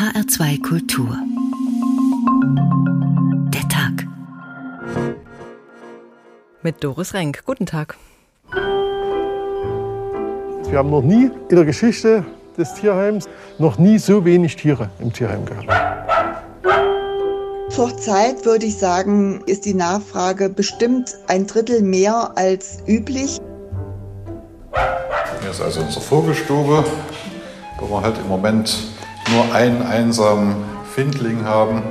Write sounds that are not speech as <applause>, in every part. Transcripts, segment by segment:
HR2 Kultur. Der Tag. Mit Doris Renk. Guten Tag. Wir haben noch nie in der Geschichte des Tierheims noch nie so wenig Tiere im Tierheim gehabt. Zurzeit würde ich sagen, ist die Nachfrage bestimmt ein Drittel mehr als üblich. Hier ist also unsere Vogelstube, wo wir halt im Moment nur einen einsamen Findling haben.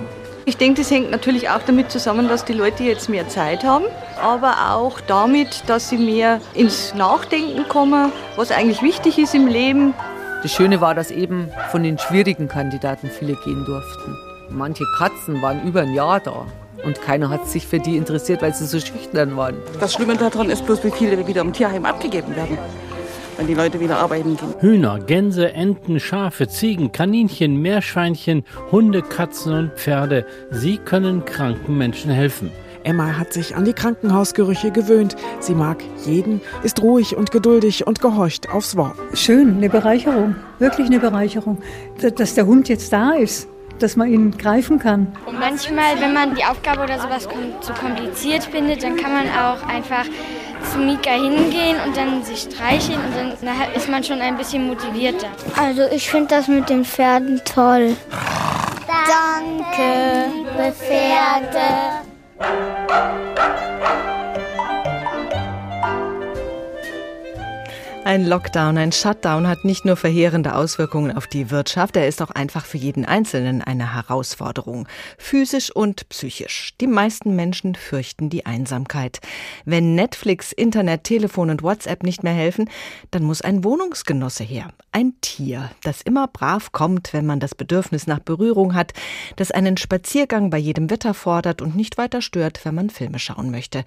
Ich denke, das hängt natürlich auch damit zusammen, dass die Leute jetzt mehr Zeit haben, aber auch damit, dass sie mehr ins Nachdenken kommen, was eigentlich wichtig ist im Leben. Das Schöne war, dass eben von den schwierigen Kandidaten viele gehen durften. Manche Katzen waren über ein Jahr da. Und keiner hat sich für die interessiert, weil sie so schüchtern waren. Das Schlimme daran ist bloß, wie viele wieder im Tierheim abgegeben werden wenn die Leute wieder arbeiten gehen. Hühner, Gänse, Enten, Schafe, Ziegen, Kaninchen, Meerschweinchen, Hunde, Katzen und Pferde. Sie können kranken Menschen helfen. Emma hat sich an die Krankenhausgerüche gewöhnt. Sie mag jeden, ist ruhig und geduldig und gehorcht aufs Wort. Schön, eine Bereicherung, wirklich eine Bereicherung, dass der Hund jetzt da ist dass man ihn greifen kann. Und manchmal, wenn man die Aufgabe oder sowas zu kompliziert findet, dann kann man auch einfach zu Mika hingehen und dann sich streicheln und dann ist man schon ein bisschen motivierter. Also ich finde das mit den Pferden toll. Danke, liebe Pferde. Ein Lockdown, ein Shutdown hat nicht nur verheerende Auswirkungen auf die Wirtschaft, er ist auch einfach für jeden Einzelnen eine Herausforderung, physisch und psychisch. Die meisten Menschen fürchten die Einsamkeit. Wenn Netflix, Internet, Telefon und WhatsApp nicht mehr helfen, dann muss ein Wohnungsgenosse her, ein Tier, das immer brav kommt, wenn man das Bedürfnis nach Berührung hat, das einen Spaziergang bei jedem Wetter fordert und nicht weiter stört, wenn man Filme schauen möchte.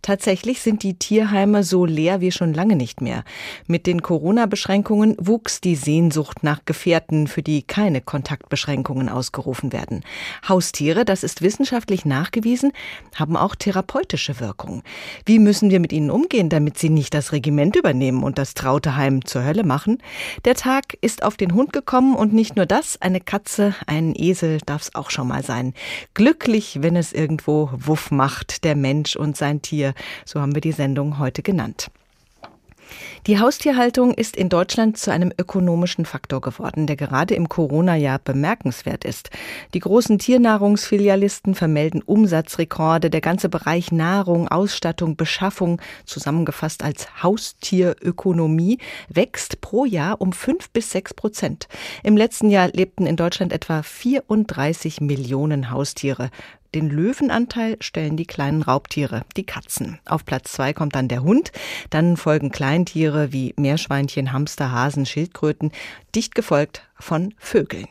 Tatsächlich sind die Tierheime so leer wie schon lange nicht mehr. Mit den Corona-Beschränkungen wuchs die Sehnsucht nach Gefährten, für die keine Kontaktbeschränkungen ausgerufen werden. Haustiere, das ist wissenschaftlich nachgewiesen, haben auch therapeutische Wirkung. Wie müssen wir mit ihnen umgehen, damit sie nicht das Regiment übernehmen und das traute Heim zur Hölle machen? Der Tag ist auf den Hund gekommen und nicht nur das, eine Katze, ein Esel darf es auch schon mal sein. Glücklich, wenn es irgendwo Wuff macht, der Mensch und sein Tier, so haben wir die Sendung heute genannt. Die Haustierhaltung ist in Deutschland zu einem ökonomischen Faktor geworden, der gerade im Corona-Jahr bemerkenswert ist. Die großen Tiernahrungsfilialisten vermelden Umsatzrekorde. Der ganze Bereich Nahrung, Ausstattung, Beschaffung, zusammengefasst als Haustierökonomie, wächst pro Jahr um fünf bis sechs Prozent. Im letzten Jahr lebten in Deutschland etwa 34 Millionen Haustiere. Den Löwenanteil stellen die kleinen Raubtiere, die Katzen. Auf Platz zwei kommt dann der Hund. Dann folgen Kleintiere wie Meerschweinchen, Hamster, Hasen, Schildkröten, dicht gefolgt von Vögeln.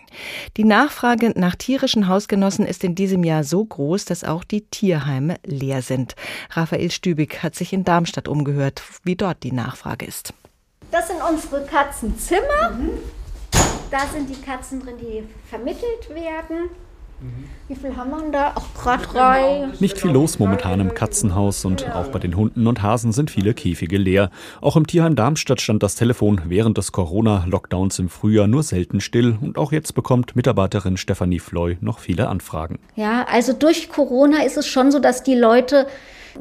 Die Nachfrage nach tierischen Hausgenossen ist in diesem Jahr so groß, dass auch die Tierheime leer sind. Raphael Stübig hat sich in Darmstadt umgehört, wie dort die Nachfrage ist. Das sind unsere Katzenzimmer. Mhm. Da sind die Katzen drin, die vermittelt werden. Wie viel haben wir da? Auch gerade drei. Nicht viel los momentan im Katzenhaus und auch bei den Hunden und Hasen sind viele Käfige leer. Auch im Tierheim Darmstadt stand das Telefon während des Corona-Lockdowns im Frühjahr nur selten still und auch jetzt bekommt Mitarbeiterin Stefanie Floy noch viele Anfragen. Ja, also durch Corona ist es schon so, dass die Leute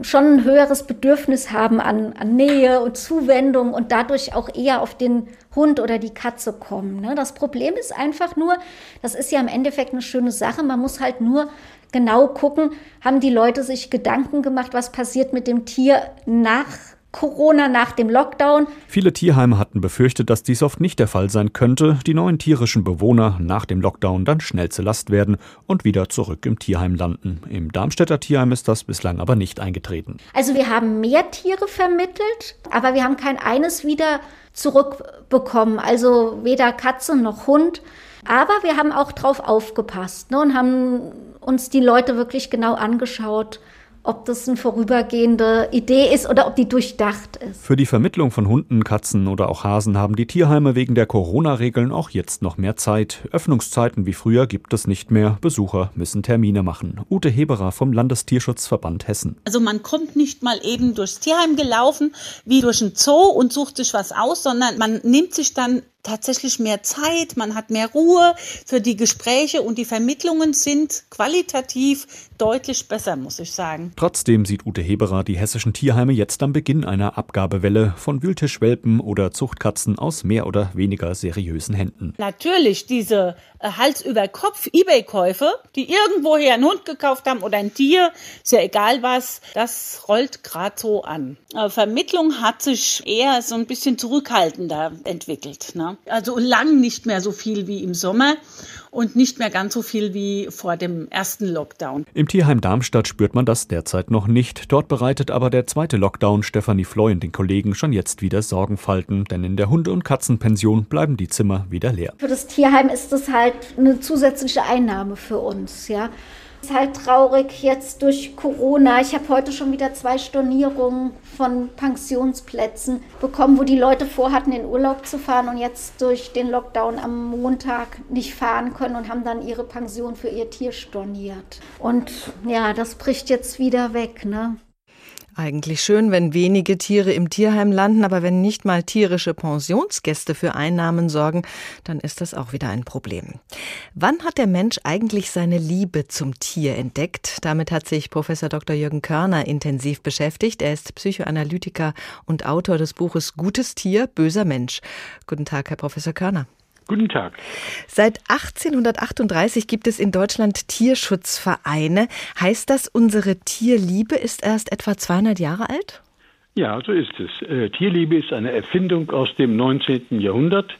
schon ein höheres Bedürfnis haben an, an Nähe und Zuwendung und dadurch auch eher auf den Hund oder die Katze kommen. Ne? Das Problem ist einfach nur, das ist ja im Endeffekt eine schöne Sache, man muss halt nur genau gucken, haben die Leute sich Gedanken gemacht, was passiert mit dem Tier nach Corona nach dem Lockdown. Viele Tierheime hatten befürchtet, dass dies oft nicht der Fall sein könnte, die neuen tierischen Bewohner nach dem Lockdown dann schnell zur Last werden und wieder zurück im Tierheim landen. Im Darmstädter Tierheim ist das bislang aber nicht eingetreten. Also wir haben mehr Tiere vermittelt, aber wir haben kein eines wieder zurückbekommen, also weder Katze noch Hund. Aber wir haben auch drauf aufgepasst ne, und haben uns die Leute wirklich genau angeschaut ob das eine vorübergehende Idee ist oder ob die durchdacht ist. Für die Vermittlung von Hunden, Katzen oder auch Hasen haben die Tierheime wegen der Corona-Regeln auch jetzt noch mehr Zeit. Öffnungszeiten wie früher gibt es nicht mehr. Besucher müssen Termine machen. Ute Heberer vom Landestierschutzverband Hessen. Also man kommt nicht mal eben durchs Tierheim gelaufen wie durch ein Zoo und sucht sich was aus, sondern man nimmt sich dann tatsächlich mehr Zeit, man hat mehr Ruhe für die Gespräche und die Vermittlungen sind qualitativ deutlich besser, muss ich sagen. Trotzdem sieht Ute Heberer die hessischen Tierheime jetzt am Beginn einer Abgabewelle von Wühltischwelpen oder Zuchtkatzen aus mehr oder weniger seriösen Händen. Natürlich diese äh, Hals über Kopf Ebay-Käufe, die irgendwoher einen Hund gekauft haben oder ein Tier, ist ja egal was, das rollt gerade so an. Äh, Vermittlung hat sich eher so ein bisschen zurückhaltender entwickelt. Ne? Also lang nicht mehr so viel wie im Sommer und nicht mehr ganz so viel wie vor dem ersten Lockdown. Im Tierheim Darmstadt spürt man das derzeit noch nicht. Dort bereitet aber der zweite Lockdown Stefanie Floy und den Kollegen schon jetzt wieder Sorgenfalten, denn in der Hunde- und Katzenpension bleiben die Zimmer wieder leer. Für das Tierheim ist das halt eine zusätzliche Einnahme für uns, ja. Ist halt traurig jetzt durch Corona. Ich habe heute schon wieder zwei Stornierungen von Pensionsplätzen bekommen, wo die Leute vorhatten, in Urlaub zu fahren und jetzt durch den Lockdown am Montag nicht fahren können und haben dann ihre Pension für ihr Tier storniert. Und ja, das bricht jetzt wieder weg, ne? Eigentlich schön, wenn wenige Tiere im Tierheim landen, aber wenn nicht mal tierische Pensionsgäste für Einnahmen sorgen, dann ist das auch wieder ein Problem. Wann hat der Mensch eigentlich seine Liebe zum Tier entdeckt? Damit hat sich Professor Dr. Jürgen Körner intensiv beschäftigt. Er ist Psychoanalytiker und Autor des Buches Gutes Tier, böser Mensch. Guten Tag, Herr Professor Körner. Guten Tag. Seit 1838 gibt es in Deutschland Tierschutzvereine. Heißt das, unsere Tierliebe ist erst etwa 200 Jahre alt? Ja, so ist es. Äh, Tierliebe ist eine Erfindung aus dem 19. Jahrhundert.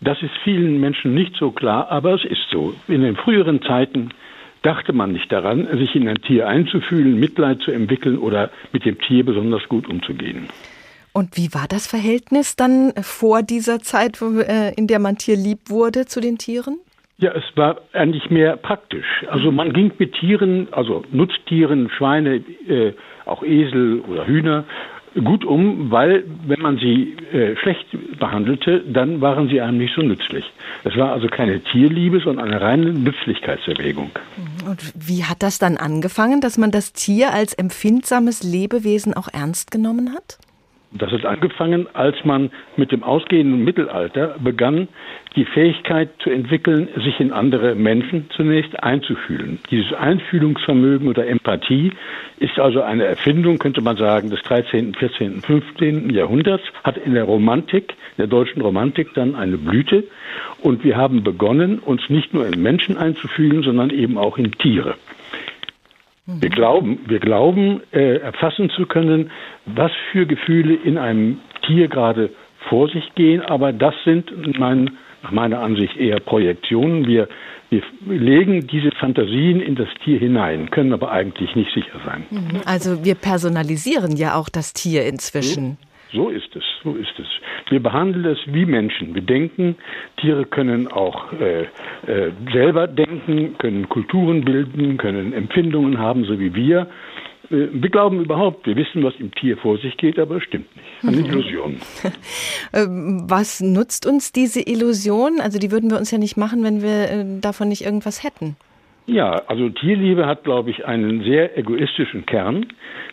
Das ist vielen Menschen nicht so klar, aber es ist so. In den früheren Zeiten dachte man nicht daran, sich in ein Tier einzufühlen, Mitleid zu entwickeln oder mit dem Tier besonders gut umzugehen. Und wie war das Verhältnis dann vor dieser Zeit, äh, in der man tierlieb wurde zu den Tieren? Ja, es war eigentlich mehr praktisch. Also man ging mit Tieren, also Nutztieren, Schweine, äh, auch Esel oder Hühner, gut um, weil wenn man sie äh, schlecht behandelte, dann waren sie einem nicht so nützlich. Es war also keine Tierliebe, sondern eine reine Nützlichkeitserwägung. Und wie hat das dann angefangen, dass man das Tier als empfindsames Lebewesen auch ernst genommen hat? Das hat angefangen, als man mit dem ausgehenden Mittelalter begann, die Fähigkeit zu entwickeln, sich in andere Menschen zunächst einzufühlen. Dieses Einfühlungsvermögen oder Empathie ist also eine Erfindung, könnte man sagen, des 13., 14., 15. Jahrhunderts, hat in der Romantik, der deutschen Romantik dann eine Blüte. Und wir haben begonnen, uns nicht nur in Menschen einzufühlen, sondern eben auch in Tiere. Wir glauben, wir glauben äh, erfassen zu können, was für Gefühle in einem Tier gerade vor sich gehen, aber das sind mein, nach meiner Ansicht eher Projektionen. Wir, wir legen diese Fantasien in das Tier hinein, können aber eigentlich nicht sicher sein. Mhm. Also wir personalisieren ja auch das Tier inzwischen. So ist es, so ist es. Wir behandeln es wie Menschen. Wir denken, Tiere können auch äh, äh, selber denken, können Kulturen bilden, können Empfindungen haben, so wie wir. Äh, wir glauben überhaupt, wir wissen, was im Tier vor sich geht, aber es stimmt nicht. Eine mhm. Illusion. <laughs> Ähm, was nutzt uns diese Illusion? Also die würden wir uns ja nicht machen, wenn wir äh, davon nicht irgendwas hätten. Ja, also Tierliebe hat, glaube ich, einen sehr egoistischen Kern.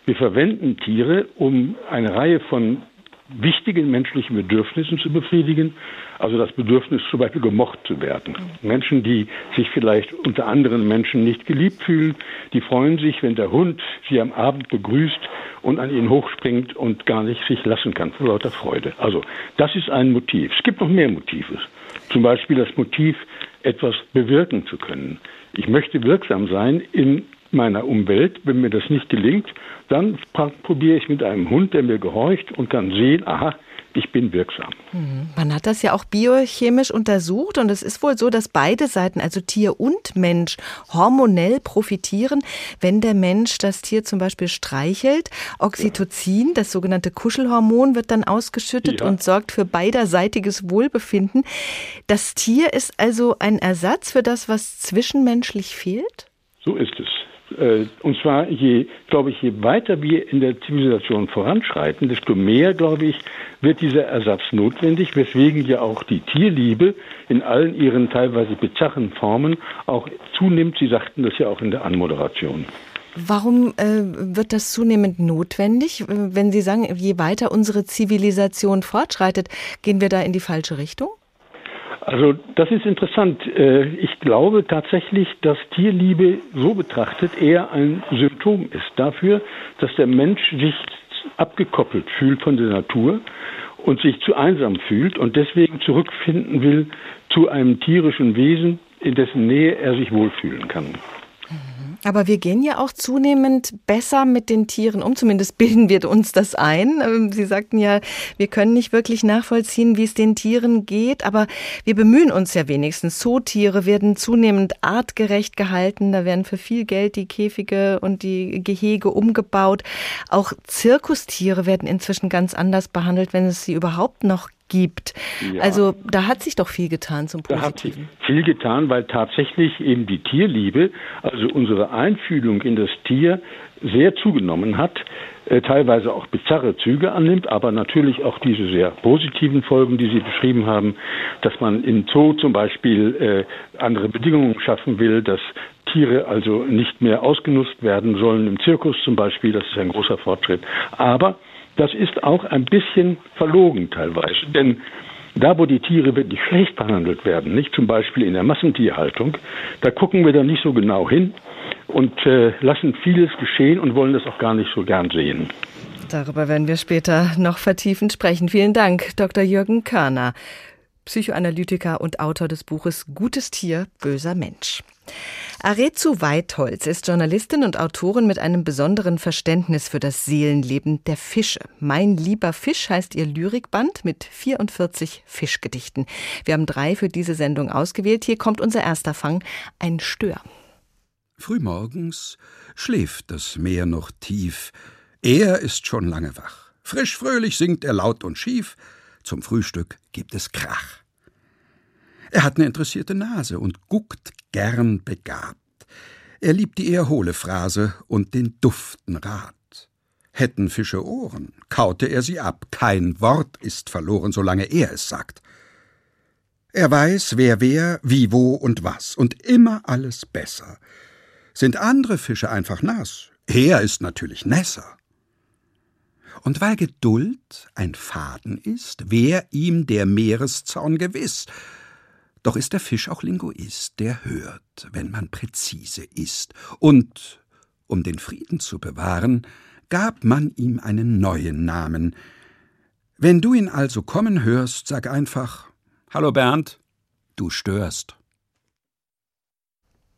Wir verwenden Tiere, um eine Reihe von wichtigen menschlichen Bedürfnissen zu befriedigen. Also das Bedürfnis zum Beispiel gemocht zu werden. Menschen, die sich vielleicht unter anderen Menschen nicht geliebt fühlen, die freuen sich, wenn der Hund sie am Abend begrüßt und an ihnen hochspringt und gar nicht sich lassen kann vor lauter Freude. Also das ist ein Motiv. Es gibt noch mehr Motive. Zum Beispiel das Motiv, etwas bewirken zu können. Ich möchte wirksam sein in meiner Umwelt. Wenn mir das nicht gelingt, dann probiere ich mit einem Hund, der mir gehorcht und kann sehen, aha, ich bin wirksam. Mhm. Man hat das ja auch biochemisch untersucht und es ist wohl so, dass beide Seiten, also Tier und Mensch, hormonell profitieren, wenn der Mensch das Tier zum Beispiel streichelt. Oxytocin, das sogenannte Kuschelhormon, wird dann ausgeschüttet ja. und sorgt für beiderseitiges Wohlbefinden. Das Tier ist also ein Ersatz für das, was zwischenmenschlich fehlt? So ist es. Äh, und zwar, je, glaube ich, je weiter wir in der Zivilisation voranschreiten, desto mehr, glaube ich, wird dieser Ersatz notwendig, weswegen ja auch die Tierliebe in allen ihren teilweise bizarren Formen auch zunimmt. Sie sagten das ja auch in der Anmoderation. Warum äh, wird das zunehmend notwendig? Wenn Sie sagen, je weiter unsere Zivilisation fortschreitet, gehen wir da in die falsche Richtung? Also das ist interessant. Äh, ich glaube tatsächlich, dass Tierliebe so betrachtet eher ein Symptom ist dafür, dass der Mensch sich abgekoppelt fühlt von der Natur und sich zu einsam fühlt und deswegen zurückfinden will zu einem tierischen Wesen, in dessen Nähe er sich wohlfühlen kann. Aber wir gehen ja auch zunehmend besser mit den Tieren um, zumindest bilden wir uns das ein. Ähm, Sie sagten ja, wir können nicht wirklich nachvollziehen, wie es den Tieren geht, aber wir bemühen uns ja wenigstens. Zootiere werden zunehmend artgerecht gehalten, da werden für viel Geld die Käfige und die Gehege umgebaut. Auch Zirkustiere werden inzwischen ganz anders behandelt, wenn es sie überhaupt noch gibt. Ja. Also da hat sich doch viel getan zum Positiven. Da hat sich viel getan, weil tatsächlich eben die Tierliebe, also unsere Einfühlung in das Tier, sehr zugenommen hat, äh, teilweise auch bizarre Züge annimmt, aber natürlich auch diese sehr positiven Folgen, die Sie beschrieben haben, dass man im Zoo zum Beispiel äh, andere Bedingungen schaffen will, dass Tiere also nicht mehr ausgenutzt werden sollen im Zirkus zum Beispiel, das ist ein großer Fortschritt. Aber das ist auch ein bisschen verlogen teilweise. Denn da, wo die Tiere wirklich schlecht behandelt werden, nicht zum Beispiel in der Massentierhaltung, da gucken wir dann nicht so genau hin und äh, lassen vieles geschehen und wollen das auch gar nicht so gern sehen. Darüber werden wir später noch vertiefend sprechen. Vielen Dank, Dr. Jürgen Körner, Psychoanalytiker und Autor des Buches Gutes Tier, böser Mensch. Arezu Weitholz ist Journalistin und Autorin mit einem besonderen Verständnis für das Seelenleben der Fische. Mein lieber Fisch heißt ihr Lyrikband mit 44 Fischgedichten. Wir haben drei für diese Sendung ausgewählt. Hier kommt unser erster Fang, ein Stör. Frühmorgens schläft das Meer noch tief. Er ist schon lange wach. Frisch fröhlich singt er laut und schief. Zum Frühstück gibt es Krach. Er hat eine interessierte Nase und guckt gern begabt. Er liebt die eher hohle Phrase und den duften Rat. Hätten Fische Ohren, kaute er sie ab. Kein Wort ist verloren, solange er es sagt. Er weiß, wer wer, wie, wo und was, und immer alles besser. Sind andere Fische einfach nass, er ist natürlich nässer. Und weil Geduld ein Faden ist, wär ihm der Meereszaun gewiss, doch ist der Fisch auch Linguist, der hört, wenn man präzise ist. Und, um den Frieden zu bewahren, gab man ihm einen neuen Namen. Wenn du ihn also kommen hörst, sag einfach Hallo Bernd, du störst.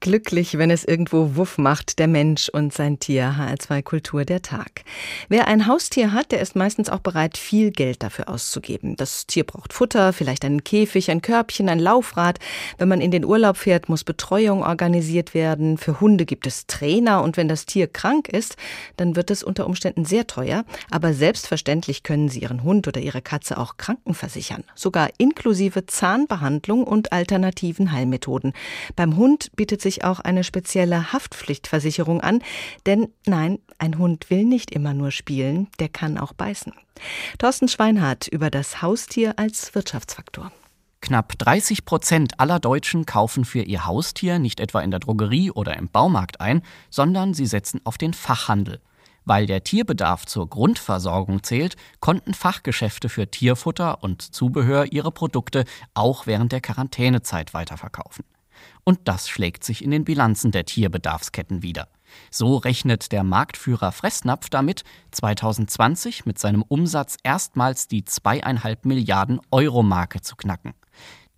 Glücklich, wenn es irgendwo Wuff macht, der Mensch und sein Tier. HR2 Kultur der Tag. Wer ein Haustier hat, der ist meistens auch bereit, viel Geld dafür auszugeben. Das Tier braucht Futter, vielleicht einen Käfig, ein Körbchen, ein Laufrad. Wenn man in den Urlaub fährt, muss Betreuung organisiert werden. Für Hunde gibt es Trainer und wenn das Tier krank ist, dann wird es unter Umständen sehr teuer. Aber selbstverständlich können Sie Ihren Hund oder Ihre Katze auch krankenversichern. Sogar inklusive Zahnbehandlung und alternativen Heilmethoden. Beim Hund bietet sich sich auch eine spezielle Haftpflichtversicherung an, denn nein, ein Hund will nicht immer nur spielen, der kann auch beißen. Thorsten Schweinhardt über das Haustier als Wirtschaftsfaktor. Knapp 30 Prozent aller Deutschen kaufen für ihr Haustier nicht etwa in der Drogerie oder im Baumarkt ein, sondern sie setzen auf den Fachhandel. Weil der Tierbedarf zur Grundversorgung zählt, konnten Fachgeschäfte für Tierfutter und Zubehör ihre Produkte auch während der Quarantänezeit weiterverkaufen. Und das schlägt sich in den Bilanzen der Tierbedarfsketten wieder. So rechnet der Marktführer Fressnapf damit, 2020 mit seinem Umsatz erstmals die zweieinhalb Milliarden Euro Marke zu knacken.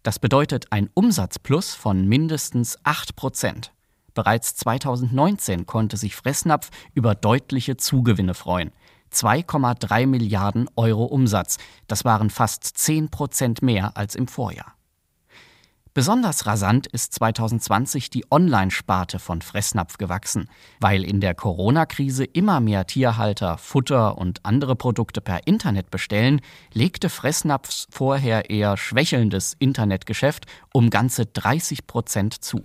Das bedeutet ein Umsatzplus von mindestens 8 Prozent. Bereits 2019 konnte sich Fressnapf über deutliche Zugewinne freuen. 2,3 Milliarden Euro Umsatz. Das waren fast 10 Prozent mehr als im Vorjahr. Besonders rasant ist 2020 die Online-Sparte von Fressnapf gewachsen, weil in der Corona-Krise immer mehr Tierhalter Futter und andere Produkte per Internet bestellen, legte Fressnapfs vorher eher schwächelndes Internetgeschäft um ganze 30 Prozent zu.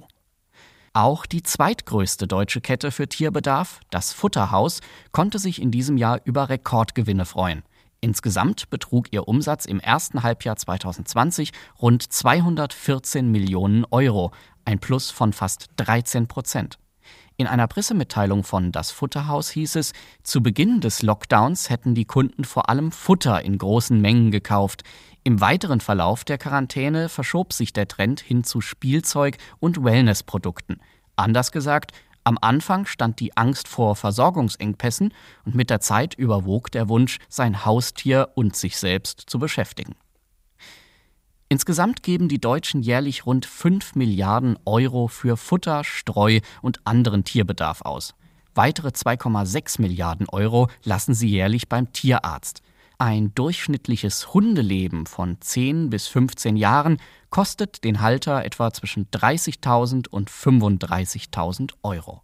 Auch die zweitgrößte deutsche Kette für Tierbedarf, das Futterhaus, konnte sich in diesem Jahr über Rekordgewinne freuen. Insgesamt betrug ihr Umsatz im ersten Halbjahr 2020 rund 214 Millionen Euro, ein Plus von fast 13 Prozent. In einer Pressemitteilung von Das Futterhaus hieß es, zu Beginn des Lockdowns hätten die Kunden vor allem Futter in großen Mengen gekauft. Im weiteren Verlauf der Quarantäne verschob sich der Trend hin zu Spielzeug und Wellnessprodukten. Anders gesagt, am Anfang stand die Angst vor Versorgungsengpässen und mit der Zeit überwog der Wunsch, sein Haustier und sich selbst zu beschäftigen. Insgesamt geben die Deutschen jährlich rund 5 Milliarden Euro für Futter, Streu und anderen Tierbedarf aus. Weitere 2,6 Milliarden Euro lassen sie jährlich beim Tierarzt. Ein durchschnittliches Hundeleben von 10 bis 15 Jahren kostet den Halter etwa zwischen 30.000 und 35.000 Euro.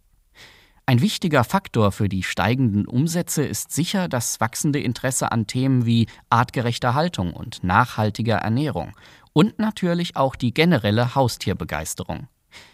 Ein wichtiger Faktor für die steigenden Umsätze ist sicher das wachsende Interesse an Themen wie artgerechter Haltung und nachhaltiger Ernährung und natürlich auch die generelle Haustierbegeisterung.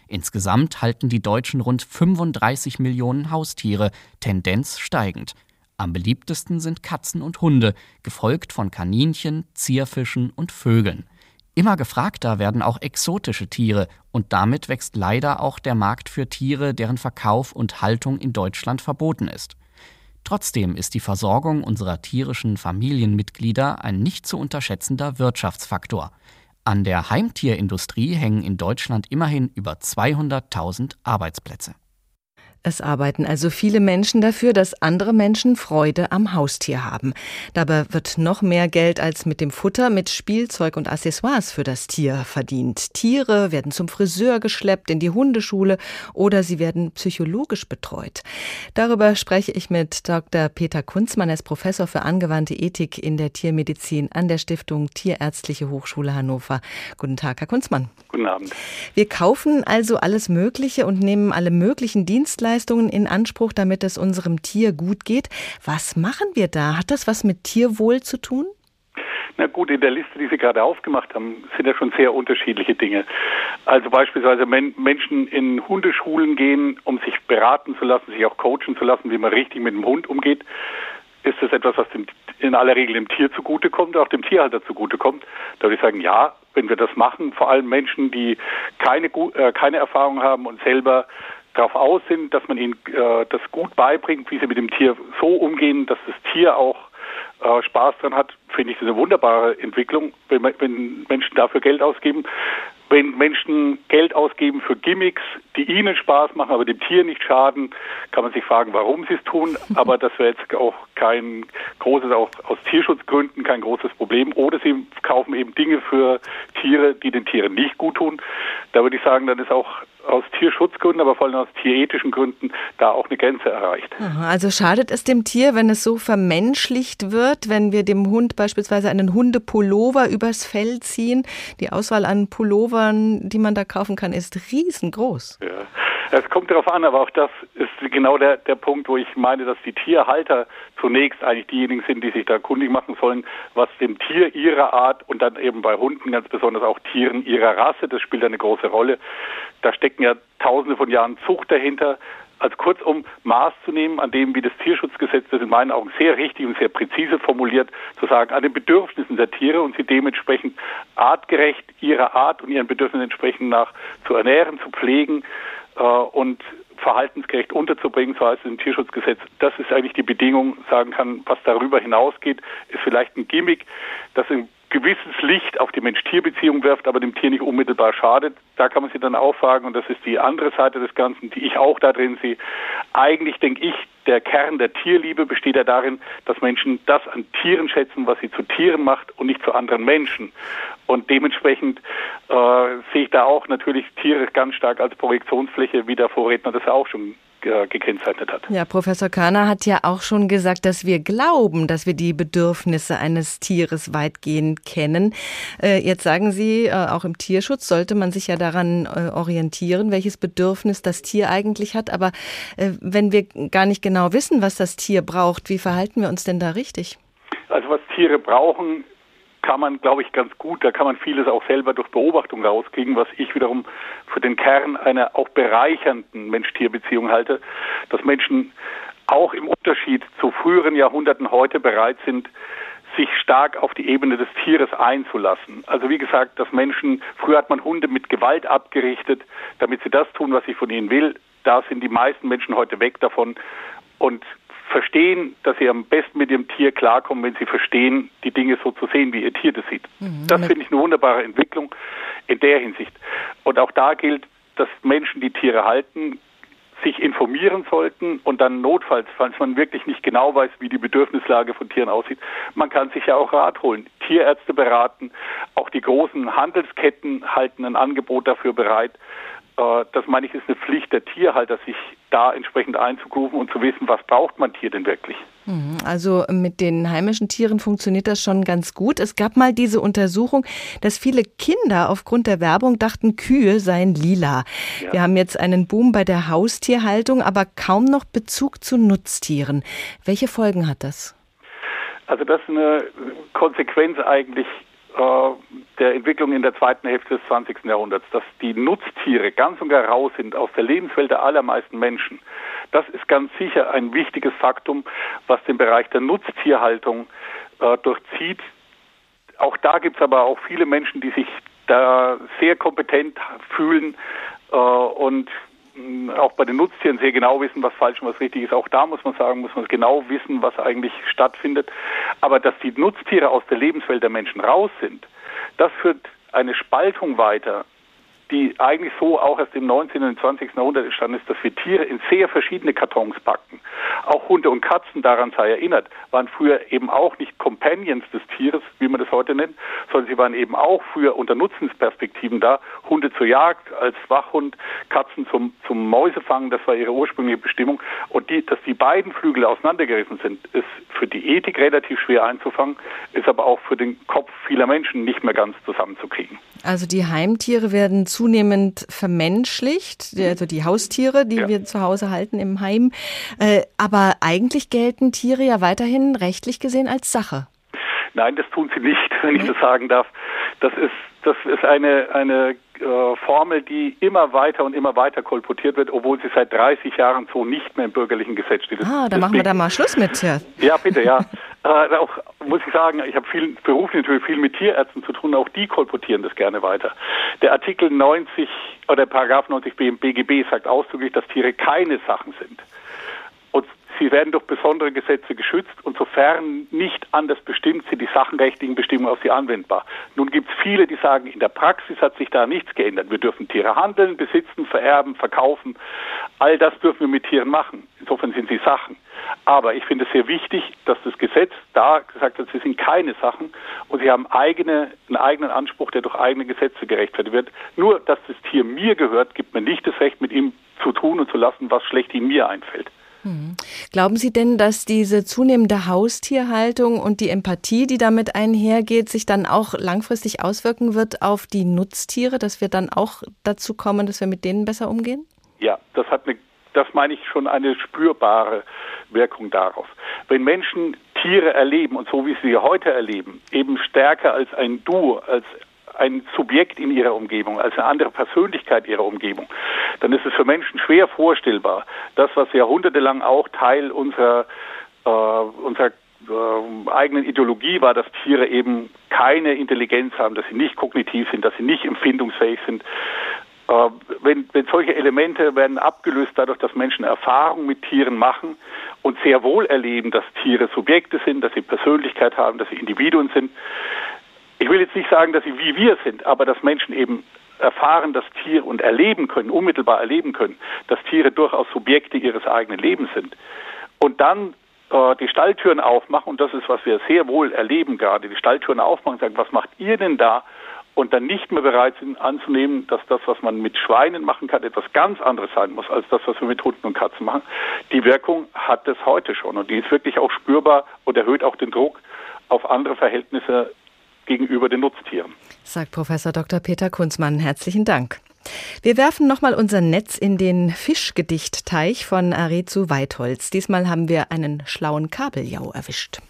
Insgesamt halten die Deutschen rund 35 Millionen Haustiere, Tendenz steigend. Am beliebtesten sind Katzen und Hunde, gefolgt von Kaninchen, Zierfischen und Vögeln. Immer gefragter werden auch exotische Tiere und damit wächst leider auch der Markt für Tiere, deren Verkauf und Haltung in Deutschland verboten ist. Trotzdem ist die Versorgung unserer tierischen Familienmitglieder ein nicht zu unterschätzender Wirtschaftsfaktor. An der Heimtierindustrie hängen in Deutschland immerhin über 200.000 Arbeitsplätze. Es arbeiten also viele Menschen dafür, dass andere Menschen Freude am Haustier haben. Dabei wird noch mehr Geld als mit dem Futter mit Spielzeug und Accessoires für das Tier verdient. Tiere werden zum Friseur geschleppt, in die Hundeschule oder sie werden psychologisch betreut. Darüber spreche ich mit Dr. Peter Kunzmann. Er ist Professor für angewandte Ethik in der Tiermedizin an der Stiftung Tierärztliche Hochschule Hannover. Guten Tag, Herr Kunzmann. Guten Abend. Wir kaufen also alles Mögliche und nehmen alle möglichen Dienstleistungen Dienstleistungen in Anspruch, damit es unserem Tier gut geht. Was machen wir da? Hat das was mit Tierwohl zu tun? Na gut, in der Liste, die Sie gerade aufgemacht haben, sind ja schon sehr unterschiedliche Dinge. Also beispielsweise Men Menschen in Hundeschulen gehen, um sich beraten zu lassen, sich auch coachen zu lassen, wie man richtig mit dem Hund umgeht. Ist das etwas, was dem, in aller Regel dem Tier zugutekommt, auch dem Tierhalter zugutekommt? Da würde ich sagen, ja, wenn wir das machen, vor allem Menschen, die keine, äh, keine Erfahrung haben und selber darauf aus sind, dass man ihnen äh, das gut beibringt, wie sie mit dem Tier so umgehen, dass das Tier auch äh, Spaß dran hat, finde ich das eine wunderbare Entwicklung, wenn, wenn Menschen dafür Geld ausgeben. Wenn Menschen Geld ausgeben für Gimmicks, die ihnen Spaß machen, aber dem Tier nicht schaden, kann man sich fragen, warum sie es tun. <laughs> Aber das wäre jetzt auch kein großes, auch aus Tierschutzgründen kein großes Problem. Oder sie kaufen eben Dinge für Tiere, die den Tieren nicht gut tun. Da würde ich sagen, dann ist auch aus Tierschutzgründen, aber vor allem aus tierethischen Gründen da auch eine Grenze erreicht. Also schadet es dem Tier, wenn es so vermenschlicht wird, wenn wir dem Hund beispielsweise einen Hundepullover übers Fell ziehen? Die Auswahl an Pullovern, die man da kaufen kann, ist riesengroß. Ja. Es kommt darauf an, aber auch das ist genau der, der Punkt, wo ich meine, dass die Tierhalter zunächst eigentlich diejenigen sind, die sich da kundig machen sollen, was dem Tier ihrer Art und dann eben bei Hunden ganz besonders auch Tieren ihrer Rasse, das spielt eine große Rolle. Da stecken ja tausende von Jahren Zucht dahinter. Also kurzum Maß zu nehmen an dem, wie das Tierschutzgesetz das in meinen Augen sehr richtig und sehr präzise formuliert, zu sagen, an den Bedürfnissen der Tiere und sie dementsprechend artgerecht ihrer Art und ihren Bedürfnissen entsprechend nach zu ernähren, zu pflegen äh, und verhaltensgerecht unterzubringen, so heißt es im Tierschutzgesetz. Das ist eigentlich die Bedingung, sagen kann, was darüber hinausgeht, ist vielleicht ein Gimmick, das ein gewisses Licht auf die Mensch-Tier-Beziehung wirft, aber dem Tier nicht unmittelbar schadet. Da kann man sich dann auch fragen, und das ist die andere Seite des Ganzen, die ich auch da drin sehe. Eigentlich denke ich, der Kern der Tierliebe besteht ja darin, dass Menschen das an Tieren schätzen, was sie zu Tieren macht und nicht zu anderen Menschen. Und dementsprechend äh, sehe ich da auch natürlich Tiere ganz stark als Projektionsfläche, wie der Vorredner das auch schon gekennzeichnet hat. Ja, Professor Körner hat ja auch schon gesagt, dass wir glauben, dass wir die Bedürfnisse eines Tieres weitgehend kennen. Äh, jetzt sagen Sie, äh, auch im Tierschutz sollte man sich ja daran äh, orientieren, welches Bedürfnis das Tier eigentlich hat. Aber wenn wir gar nicht genau wissen, was das Tier braucht, wie verhalten wir uns denn da richtig? Also was Tiere brauchen, kann man, glaube ich, ganz gut. Da kann man vieles auch selber durch Beobachtung rauskriegen, was ich wiederum für den Kern einer auch bereichernden Mensch-Tier-Beziehung halte, dass Menschen auch im Unterschied zu früheren Jahrhunderten heute bereit sind, sich stark auf die Ebene des Tieres einzulassen. Also wie gesagt, dass Menschen, früher hat man Hunde mit Gewalt abgerichtet, damit sie das tun, was ich von ihnen will. da sind die meisten Menschen heute weg davon und verstehen, dass sie am besten mit dem Tier klarkommen, wenn sie verstehen, die Dinge so zu sehen, wie ihr Tier das sieht. Mhm. Das finde ich eine wunderbare Entwicklung in der Hinsicht. Und auch da gilt, dass Menschen, die Tiere halten, sich informieren sollten und dann notfalls, falls man wirklich nicht genau weiß, wie die Bedürfnislage von Tieren aussieht, man kann sich ja auch Rat holen. Tierärzte beraten, auch die großen Handelsketten halten ein Angebot dafür bereit. Äh, das meine ich, ist eine Pflicht der Tierhalter, sich da entsprechend einzugrufen und zu wissen, was braucht man Tier denn wirklich. Mhm. Also mit den heimischen Tieren funktioniert das schon ganz gut. Es gab mal diese Untersuchung, dass viele Kinder aufgrund der Werbung dachten, Kühe seien lila. Ja. Wir haben jetzt einen Boom bei der Haustierhaltung, aber kaum noch Bezug zu Nutztieren. Welche Folgen hat das? Also das ist eine Konsequenz eigentlich der Entwicklung in der zweiten Hälfte des 20. Jahrhunderts, dass die Nutztiere ganz und gar raus sind aus der Lebenswelt der allermeisten Menschen. Das ist ganz sicher ein wichtiges Faktum, was den Bereich der Nutztierhaltung äh, durchzieht. Auch da gibt es aber auch viele Menschen, die sich da sehr kompetent fühlen äh, und auch bei den Nutztieren sehr genau wissen, was falsch und was richtig ist. Auch da muss man sagen, muss man genau wissen, was eigentlich stattfindet. Aber dass die Nutztiere aus der Lebenswelt der Menschen raus sind, das führt eine Spaltung weiter die eigentlich so auch erst im 19. und 20. Jahrhundert entstanden ist, dass wir Tiere in sehr verschiedene Kartons packen. Auch Hunde und Katzen, daran sei erinnert, waren früher eben auch nicht Companions des Tieres, wie man das heute nennt, sondern sie waren eben auch früher unter Nutzensperspektiven da. Hunde zur Jagd als Wachhund, Katzen zum, zum Mäusefangen, das war ihre ursprüngliche Bestimmung. Und die, dass die beiden Flügel auseinandergerissen sind, ist für die Ethik relativ schwer einzufangen, ist aber auch für den Kopf vieler Menschen nicht mehr ganz zusammenzukriegen. Also die Heimtiere werden zunehmend vermenschlicht, also die Haustiere, die ja. wir zu Hause halten im Heim. Äh, aber eigentlich gelten Tiere ja weiterhin rechtlich gesehen als Sache. Nein, das tun sie nicht, wenn ich das sagen darf. Das ist, das ist eine, eine äh, Formel, die immer weiter und immer weiter kolportiert wird, obwohl sie seit 30 Jahren so nicht mehr im bürgerlichen Gesetz steht. ah, da machen wir da mal Schluss mit. Ja, ja bitte, ja. <laughs> äh, auch muss ich sagen, ich habe viel beruflich natürlich viel mit Tierärzten zu tun, auch die kolportieren das gerne weiter. Der Artikel 90 oder Paragraph 90b im BGB sagt ausdrücklich, dass Tiere keine Sachen sind. Sie werden durch besondere Gesetze geschützt und sofern nicht anders bestimmt, sind die sachenrechtlichen Bestimmungen auf sie anwendbar. Nun gibt es viele, die sagen, in der Praxis hat sich da nichts geändert. Wir dürfen Tiere handeln, besitzen, vererben, verkaufen. All das dürfen wir mit Tieren machen. Insofern sind sie Sachen. Aber ich finde es sehr wichtig, dass das Gesetz da gesagt hat, sie sind keine Sachen und sie haben eigene, einen eigenen Anspruch, der durch eigene Gesetze gerechtfertigt wird. Nur, dass das Tier mir gehört, gibt mir nicht das Recht, mit ihm zu tun und zu lassen, was schlecht in mir einfällt. Glauben Sie denn, dass diese zunehmende Haustierhaltung und die Empathie, die damit einhergeht, sich dann auch langfristig auswirken wird auf die Nutztiere, dass wir dann auch dazu kommen, dass wir mit denen besser umgehen? Ja, das hat eine, das meine ich schon eine spürbare Wirkung darauf. Wenn Menschen Tiere erleben und so wie sie heute erleben, eben stärker als ein Du, als ein Subjekt in ihrer Umgebung, als eine andere Persönlichkeit ihrer Umgebung, dann ist es für Menschen schwer vorstellbar, das, was jahrhundertelang auch Teil unserer, äh, unserer äh, eigenen Ideologie war, dass Tiere eben keine Intelligenz haben, dass sie nicht kognitiv sind, dass sie nicht empfindungsfähig sind. Äh, wenn, wenn solche Elemente werden abgelöst dadurch, dass Menschen Erfahrung mit Tieren machen und sehr wohl erleben, dass Tiere Subjekte sind, dass sie Persönlichkeit haben, dass sie Individuen sind, ich will jetzt nicht sagen, dass sie wie wir sind, aber dass Menschen eben erfahren, dass Tiere und erleben können, unmittelbar erleben können, dass Tiere durchaus Subjekte ihres eigenen Lebens sind. Und dann äh, die Stalltüren aufmachen, und das ist, was wir sehr wohl erleben gerade, die Stalltüren aufmachen und sagen, was macht ihr denn da? Und dann nicht mehr bereit sind anzunehmen, dass das, was man mit Schweinen machen kann, etwas ganz anderes sein muss, als das, was wir mit Hunden und Katzen machen. Die Wirkung hat es heute schon und die ist wirklich auch spürbar und erhöht auch den Druck auf andere Verhältnisse gegenüber den Nutztieren. Sagt Professor Dr. Peter Kunzmann. Herzlichen Dank. Wir werfen nochmal unser Netz in den Fischgedichtteich von Arezu Weitholz. Diesmal haben wir einen schlauen Kabeljau erwischt.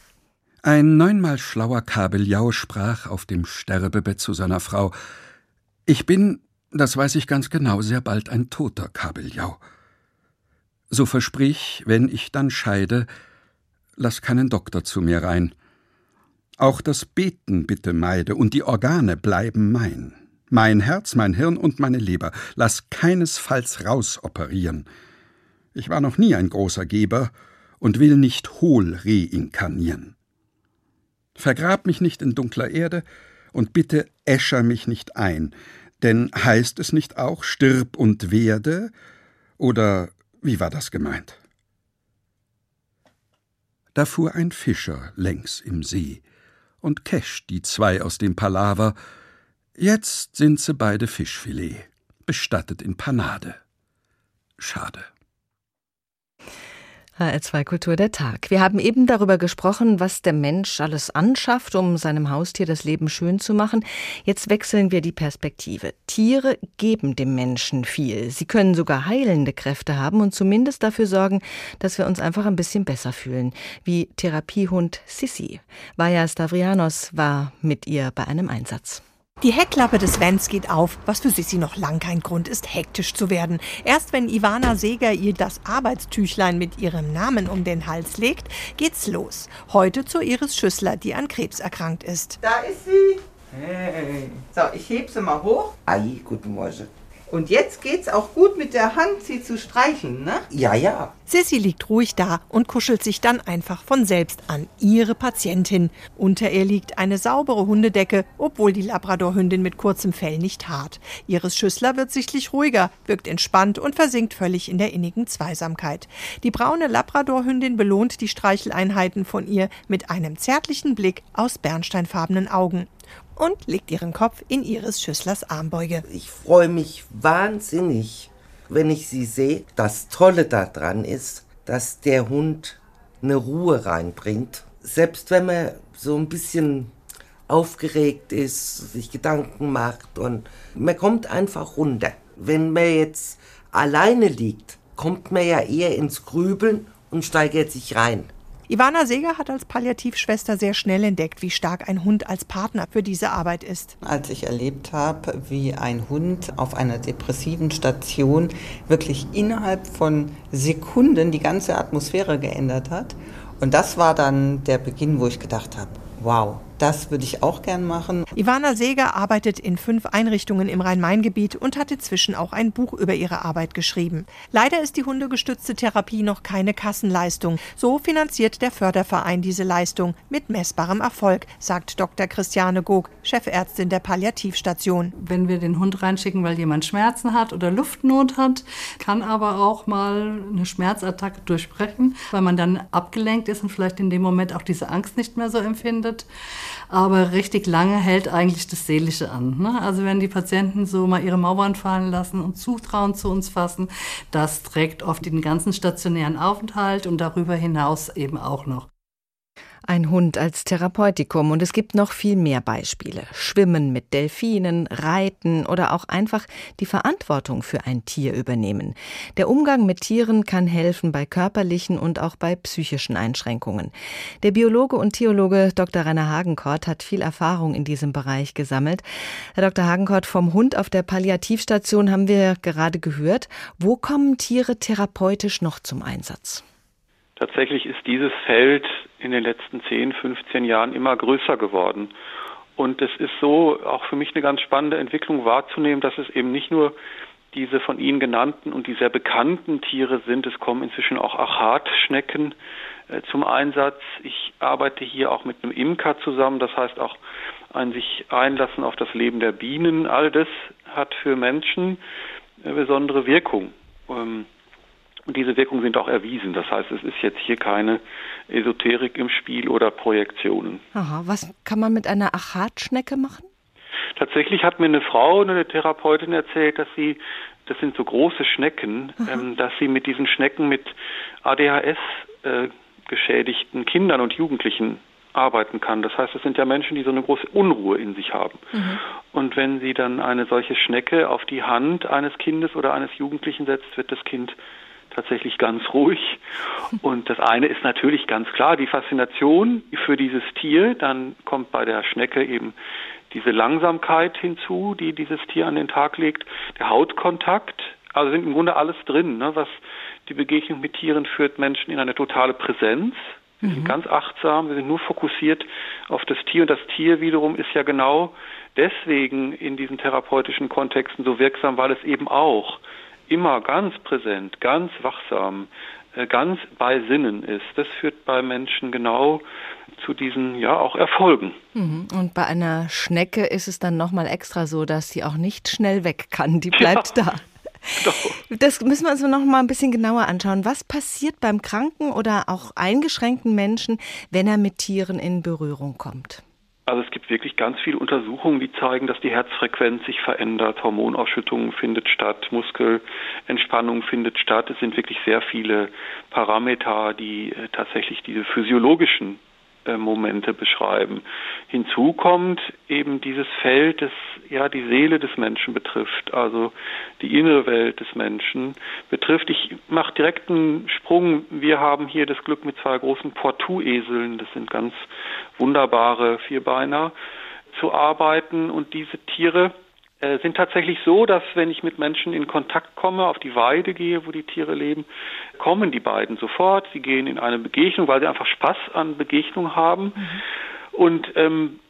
Ein neunmal schlauer Kabeljau sprach auf dem Sterbebett zu seiner Frau: Ich bin, das weiß ich ganz genau, sehr bald ein toter Kabeljau. So versprich, wenn ich dann scheide, lass keinen Doktor zu mir rein. Auch das Beten bitte meide, und die Organe bleiben mein. Mein Herz, mein Hirn und meine Leber lass keinesfalls rausoperieren. Ich war noch nie ein großer Geber und will nicht hohl reinkarnieren. Vergrab mich nicht in dunkler Erde und bitte äscher mich nicht ein, denn heißt es nicht auch stirb und werde? Oder wie war das gemeint? Da fuhr ein Fischer längs im See und Cash die zwei aus dem Palaver, Jetzt sind sie beide Fischfilet, bestattet in Panade. Schade. HR2 Kultur der Tag. Wir haben eben darüber gesprochen, was der Mensch alles anschafft, um seinem Haustier das Leben schön zu machen. Jetzt wechseln wir die Perspektive. Tiere geben dem Menschen viel. Sie können sogar heilende Kräfte haben und zumindest dafür sorgen, dass wir uns einfach ein bisschen besser fühlen. Wie Therapiehund Sissi. Vaja Stavrianos war mit ihr bei einem Einsatz. Die Heckklappe des Vans geht auf, was für Sissi noch lang kein Grund ist, hektisch zu werden. Erst wenn Ivana Seger ihr das Arbeitstüchlein mit ihrem Namen um den Hals legt, geht's los. Heute zur Iris Schüssler, die an Krebs erkrankt ist. Da ist sie. Hey. So, ich heb sie mal hoch. Ei, guten Morgen. Und jetzt geht's auch gut mit der Hand, sie zu streicheln, ne? Ja, ja. Sissy liegt ruhig da und kuschelt sich dann einfach von selbst an ihre Patientin. Unter ihr liegt eine saubere Hundedecke, obwohl die Labradorhündin mit kurzem Fell nicht hart. Iris Schüssler wird sichtlich ruhiger, wirkt entspannt und versinkt völlig in der innigen Zweisamkeit. Die braune Labradorhündin belohnt die Streicheleinheiten von ihr mit einem zärtlichen Blick aus bernsteinfarbenen Augen und legt ihren Kopf in Iris Schüsslers Armbeuge. Ich freue mich wahnsinnig, wenn ich sie sehe. Das Tolle daran ist, dass der Hund eine Ruhe reinbringt. Selbst wenn man so ein bisschen aufgeregt ist, sich Gedanken macht und man kommt einfach runter. Wenn man jetzt alleine liegt, kommt man ja eher ins Grübeln und steigert sich rein. Ivana Seger hat als Palliativschwester sehr schnell entdeckt, wie stark ein Hund als Partner für diese Arbeit ist. Als ich erlebt habe, wie ein Hund auf einer depressiven Station wirklich innerhalb von Sekunden die ganze Atmosphäre geändert hat. Und das war dann der Beginn, wo ich gedacht habe, wow, das würde ich auch gern machen. Ivana Seger arbeitet in fünf Einrichtungen im Rhein-Main-Gebiet und hat inzwischen auch ein Buch über ihre Arbeit geschrieben. Leider ist die hundegestützte Therapie noch keine Kassenleistung. So finanziert der Förderverein diese Leistung mit messbarem Erfolg, sagt Dr. Christiane Gog, Chefärztin der Palliativstation. Wenn wir den Hund reinschicken, weil jemand Schmerzen hat oder Luftnot hat, kann aber auch mal eine Schmerzattacke durchbrechen, weil man dann abgelenkt ist und vielleicht in dem Moment auch diese Angst nicht mehr so empfindet aber richtig lange hält eigentlich das Seelische an. Ne? Also wenn die Patienten so mal ihre Mauern fallen lassen und Zutrauen zu uns fassen, das trägt oft den ganzen stationären Aufenthalt und darüber hinaus eben auch noch. Ein Hund als Therapeutikum und es gibt noch viel mehr Beispiele. Schwimmen mit Delfinen, Reiten oder auch einfach die Verantwortung für ein Tier übernehmen. Der Umgang mit Tieren kann helfen bei körperlichen und auch bei psychischen Einschränkungen. Der Biologe und Theologe Dr. Rainer Hagenkort hat viel Erfahrung in diesem Bereich gesammelt. Herr Dr. Hagenkort, vom Hund auf der Palliativstation haben wir gerade gehört. Wo kommen Tiere therapeutisch noch zum Einsatz? Tatsächlich ist dieses Feld in den letzten 10, 15 Jahren immer größer geworden. Und es ist so auch für mich eine ganz spannende Entwicklung wahrzunehmen, dass es eben nicht nur diese von Ihnen genannten und die sehr bekannten Tiere sind. Es kommen inzwischen auch Achatschnecken äh, zum Einsatz. Ich arbeite hier auch mit einem Imker zusammen. Das heißt auch ein sich einlassen auf das Leben der Bienen. All das hat für Menschen eine besondere Wirkung. Ähm, und diese Wirkungen sind auch erwiesen. Das heißt, es ist jetzt hier keine Esoterik im Spiel oder Projektionen. Aha, was kann man mit einer Achatschnecke machen? Tatsächlich hat mir eine Frau, eine Therapeutin erzählt, dass sie, das sind so große Schnecken, ähm, dass sie mit diesen Schnecken mit ADHS äh, geschädigten Kindern und Jugendlichen arbeiten kann. Das heißt, es sind ja Menschen, die so eine große Unruhe in sich haben. Mhm. Und wenn sie dann eine solche Schnecke auf die Hand eines Kindes oder eines Jugendlichen setzt, wird das Kind tatsächlich ganz ruhig. Und das eine ist natürlich ganz klar die Faszination für dieses Tier. Dann kommt bei der Schnecke eben diese Langsamkeit hinzu, die dieses Tier an den Tag legt, der Hautkontakt. Also sind im Grunde alles drin, ne, was die Begegnung mit Tieren führt Menschen in eine totale Präsenz Wir sind ganz achtsam, wir sind nur fokussiert auf das Tier und das Tier wiederum ist ja genau deswegen in diesen therapeutischen Kontexten so wirksam, weil es eben auch immer ganz präsent, ganz wachsam, äh, ganz bei Sinnen ist. Das führt bei Menschen genau zu diesen ja auch Erfolgen. Mhm. Und bei einer Schnecke ist es dann nochmal extra so, dass sie auch nicht schnell weg kann. Die bleibt ja. da. <laughs> Das müssen wir uns noch mal ein bisschen genauer anschauen. Was passiert beim kranken oder auch eingeschränkten Menschen, wenn er mit Tieren in Berührung kommt? Also es gibt wirklich ganz viele Untersuchungen, die zeigen, dass die Herzfrequenz sich verändert, Hormonausschüttung findet statt, Muskelentspannung findet statt. Es sind wirklich sehr viele Parameter, die äh, tatsächlich diese physiologischen Momente beschreiben. Hinzu kommt eben dieses Feld, das ja die Seele des Menschen betrifft, also die innere Welt des Menschen betrifft. Ich mache direkt einen Sprung. Wir haben hier das Glück mit zwei großen Portu-Eseln, das sind ganz wunderbare Vierbeiner, zu arbeiten und diese Tiere äh, sind tatsächlich so, dass wenn ich mit Menschen in Kontakt komme, auf die Weide gehe, wo die Tiere leben, kommen die beiden sofort. Sie gehen in eine Begegnung, weil sie einfach Spaß an Begegnung haben. Mhm. Und ähm,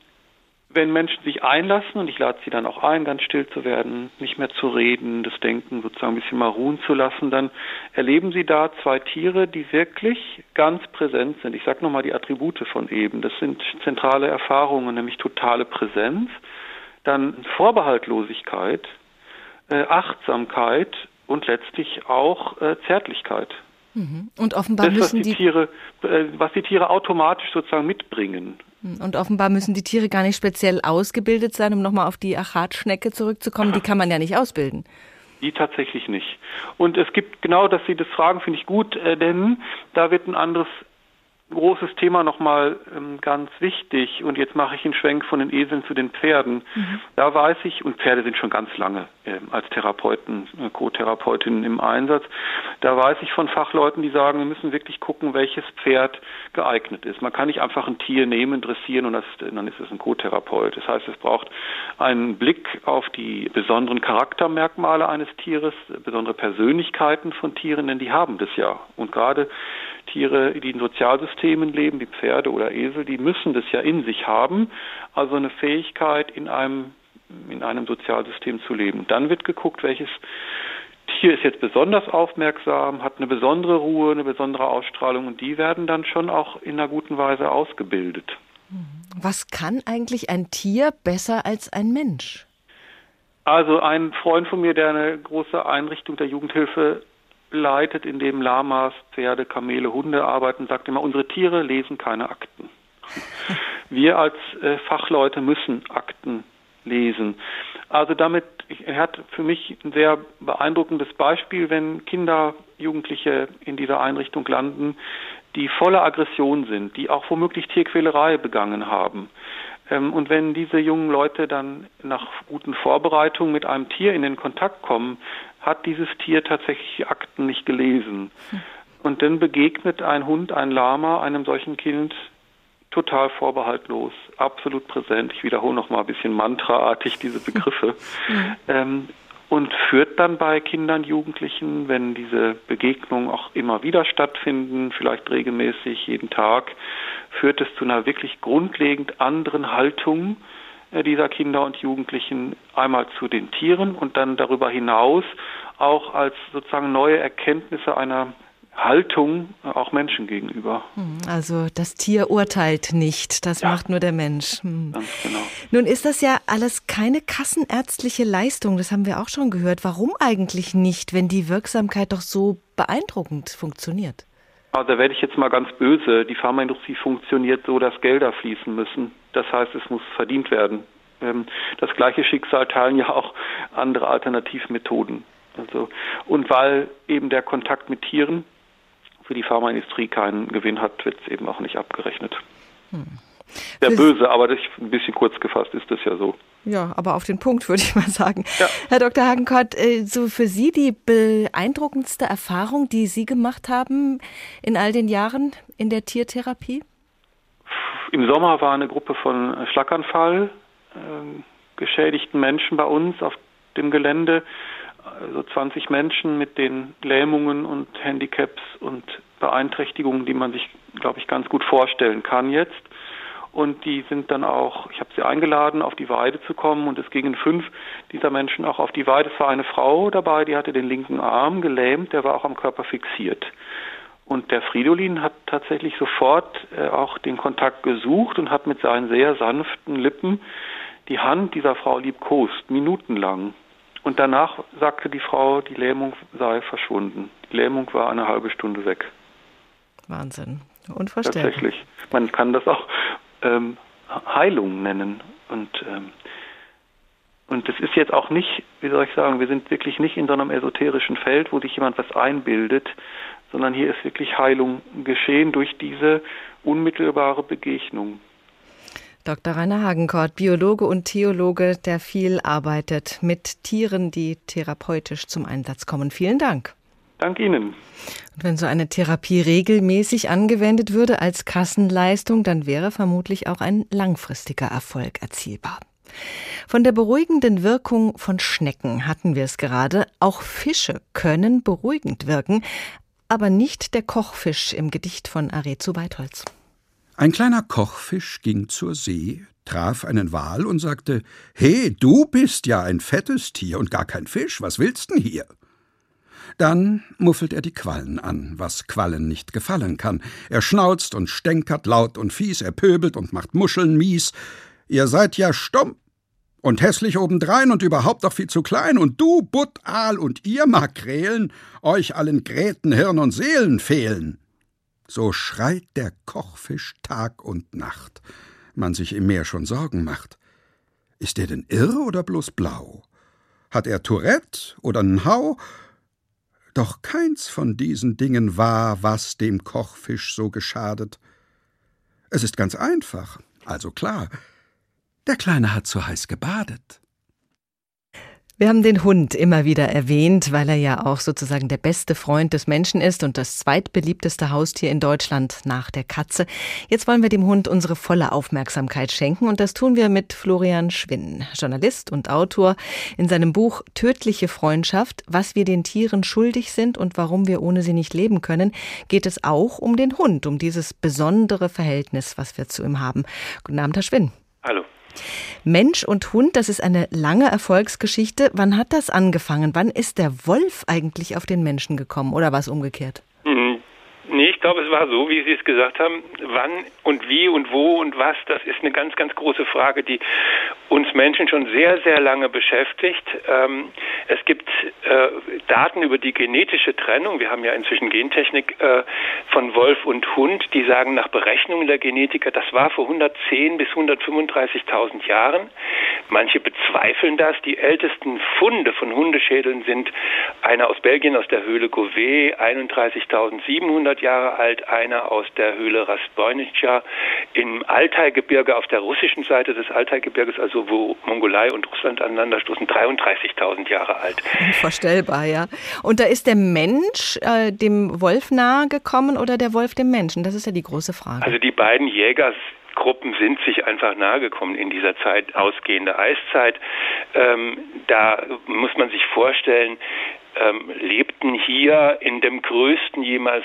wenn Menschen sich einlassen, und ich lade sie dann auch ein, ganz still zu werden, nicht mehr zu reden, das Denken sozusagen ein bisschen mal ruhen zu lassen, dann erleben sie da zwei Tiere, die wirklich ganz präsent sind. Ich sage nochmal die Attribute von eben. Das sind zentrale Erfahrungen, nämlich totale Präsenz, dann Vorbehaltlosigkeit, äh, Achtsamkeit und letztlich auch äh, Zärtlichkeit. Mhm. Und offenbar das, müssen was die, die Tiere, äh, was die Tiere automatisch sozusagen mitbringen. Mhm. Und offenbar müssen die Tiere gar nicht speziell ausgebildet sein, um nochmal auf die Achatschnecke zurückzukommen. Die kann man ja nicht ausbilden. Die tatsächlich nicht. Und es gibt genau, dass Sie das fragen, finde ich gut, äh, denn da wird ein anderes großes Thema nochmal ähm, ganz wichtig. Und jetzt mache ich einen Schwenk von den Eseln zu den Pferden. Mhm. Da weiß ich, und Pferde sind schon ganz lange äh, als Therapeuten, äh, Co-Therapeutinnen im Einsatz. Da weiß ich von Fachleuten, die sagen, wir müssen wirklich gucken, welches Pferd geeignet ist. Man kann nicht einfach ein Tier nehmen, dressieren und das, dann ist es ein Co-Therapeut. Das heißt, es braucht einen Blick auf die besonderen Charaktermerkmale eines Tieres, besondere Persönlichkeiten von Tieren, denn die haben das ja. Und gerade Tiere, die in Sozialsystemen leben, wie Pferde oder Esel, die müssen das ja in sich haben, also eine Fähigkeit in einem in einem Sozialsystem zu leben. Dann wird geguckt, welches Tier ist jetzt besonders aufmerksam, hat eine besondere Ruhe, eine besondere Ausstrahlung und die werden dann schon auch in einer guten Weise ausgebildet. Was kann eigentlich ein Tier besser als ein Mensch? Also ein Freund von mir, der eine große Einrichtung der Jugendhilfe leitet, in dem Lamas, Pferde, Kamele, Hunde arbeiten, sagt immer, unsere Tiere lesen keine Akten. <laughs> Wir als äh, Fachleute müssen Akten lesen. Also damit, er hat für mich ein sehr beeindruckendes Beispiel, wenn Kinder, Jugendliche in dieser Einrichtung landen, die voller Aggression sind, die auch womöglich Tierquälerei begangen haben. Ähm, und wenn diese jungen Leute dann nach guten Vorbereitungen mit einem Tier in den Kontakt kommen, hat dieses Tier tatsächlich Akten nicht gelesen. Hm. Und dann begegnet ein Hund, ein Lama einem solchen Kind total vorbehaltlos, absolut präsent. Ich wiederhole noch mal ein bisschen mantraartig diese Begriffe. Mhm. Ähm, und führt dann bei Kindern, Jugendlichen, wenn diese Begegnungen auch immer wieder stattfinden, vielleicht regelmäßig jeden Tag, führt es zu einer wirklich grundlegend anderen Haltung äh, dieser Kinder und Jugendlichen einmal zu den Tieren und dann darüber hinaus auch als sozusagen neue Erkenntnisse einer Haltung auch Menschen gegenüber. Hm, also das Tier urteilt nicht, das ja. macht nur der Mensch. Hm. Ganz genau. Nun ist das ja alles keine kassenärztliche Leistung, das haben wir auch schon gehört. Warum eigentlich nicht, wenn die Wirksamkeit doch so beeindruckend funktioniert? Also da werde ich jetzt mal ganz böse. Die Pharmaindustrie funktioniert so, dass Gelder fließen müssen. Das heißt, es muss verdient werden. Ähm, das gleiche Schicksal teilen ja auch andere Alternativmethoden. Also, und weil eben der Kontakt mit Tieren für die Pharmaindustrie keinen Gewinn hat, wird es eben auch nicht abgerechnet. Hm. Sehr böse, aber das, ein bisschen kurz gefasst ist das ja so. Ja, aber auf den Punkt würde ich mal sagen. Ja. Herr Dr. Hagenkott, äh, so für Sie die beeindruckendste Erfahrung, die Sie gemacht haben in all den Jahren in der Tiertherapie? Im Sommer war eine Gruppe von Schlaganfall äh, geschädigten Menschen bei uns auf dem Gelände also 20 Menschen mit den Lähmungen und Handicaps und Beeinträchtigungen, die man sich glaube ich, ganz gut vorstellen kann jetzt. Und die sind dann auch, ich habe sie eingeladen, auf die Weide zu kommen und es gingen fünf dieser Menschen auch auf die Weide. Es war eine Frau dabei, die hatte den linken Arm gelähmt, der war auch am Körper fixiert. Und der Fridolin hat tatsächlich sofort äh, auch den Kontakt gesucht und hat mit seinen sehr sanften Lippen die Hand dieser Frau liebkost, minutenlang. Und danach sagte die Frau, die Lähmung sei verschwunden. Die Lähmung war eine halbe Stunde weg. Wahnsinn. Unvorstellbar. Tatsächlich. Man kann das auch ähm, Heilung nennen. Und, ähm, und es ist jetzt auch nicht, wie soll ich sagen, wir sind wirklich nicht in so einem esoterischen Feld, wo sich jemand was einbildet, sondern hier ist wirklich Heilung geschehen durch diese unmittelbare Begegnung. Dr. Rainer Hagenkort, Biologe und Theologe, der viel arbeitet mit Tieren, die therapeutisch zum Einsatz kommen. Vielen Dank. Dank Ihnen. Und wenn so eine Therapie regelmäßig angewendet würde als Kassenleistung, dann wäre vermutlich auch ein langfristiger Erfolg erzielbar. Von der beruhigenden Wirkung von Schnecken hatten wir es gerade. Auch Fische können beruhigend wirken, aber nicht der Kochfisch im Gedicht von Arezu Weitholz. Ein kleiner Kochfisch ging zur See, traf einen Wal und sagte: He, du bist ja ein fettes Tier und gar kein Fisch, was willst denn hier? Dann muffelt er die Quallen an, was Quallen nicht gefallen kann. Er schnauzt und stänkert laut und fies, er pöbelt und macht Muscheln mies. Ihr seid ja stumm und hässlich obendrein und überhaupt doch viel zu klein, und du, Butt, Aal und ihr, Makrelen, euch allen Gräten, Hirn und Seelen fehlen. So schreit der Kochfisch Tag und Nacht, man sich im Meer schon Sorgen macht. Ist er denn irre oder bloß blau? Hat er Tourette oder nen Hau? Doch keins von diesen Dingen war, was dem Kochfisch so geschadet. Es ist ganz einfach, also klar, der Kleine hat zu heiß gebadet. Wir haben den Hund immer wieder erwähnt, weil er ja auch sozusagen der beste Freund des Menschen ist und das zweitbeliebteste Haustier in Deutschland nach der Katze. Jetzt wollen wir dem Hund unsere volle Aufmerksamkeit schenken und das tun wir mit Florian Schwinn, Journalist und Autor. In seinem Buch Tödliche Freundschaft, was wir den Tieren schuldig sind und warum wir ohne sie nicht leben können, geht es auch um den Hund, um dieses besondere Verhältnis, was wir zu ihm haben. Guten Abend, Herr Schwinn. Hallo. Mensch und Hund, das ist eine lange Erfolgsgeschichte. Wann hat das angefangen? Wann ist der Wolf eigentlich auf den Menschen gekommen oder was umgekehrt? Nee, ich glaube, es war so, wie Sie es gesagt haben. Wann und wie und wo und was, das ist eine ganz, ganz große Frage, die uns Menschen schon sehr, sehr lange beschäftigt. Ähm, es gibt äh, Daten über die genetische Trennung. Wir haben ja inzwischen Gentechnik äh, von Wolf und Hund, die sagen nach Berechnungen der Genetiker, das war vor 110 bis 135.000 Jahren. Manche bezweifeln das. Die ältesten Funde von Hundeschädeln sind einer aus Belgien aus der Höhle Gouvet, 31.700 Jahre alt, einer aus der Höhle Rasbojnica im Altaigebirge auf der russischen Seite des Altaigebirges, also wo Mongolei und Russland aneinander stoßen, 33.000 Jahre alt. Unvorstellbar, ja. Und da ist der Mensch äh, dem Wolf nahe gekommen oder der Wolf dem Menschen? Das ist ja die große Frage. Also die beiden Jäger Gruppen sind sich einfach nahegekommen in dieser Zeit, ausgehende Eiszeit. Ähm, da muss man sich vorstellen, ähm, lebten hier in dem größten jemals,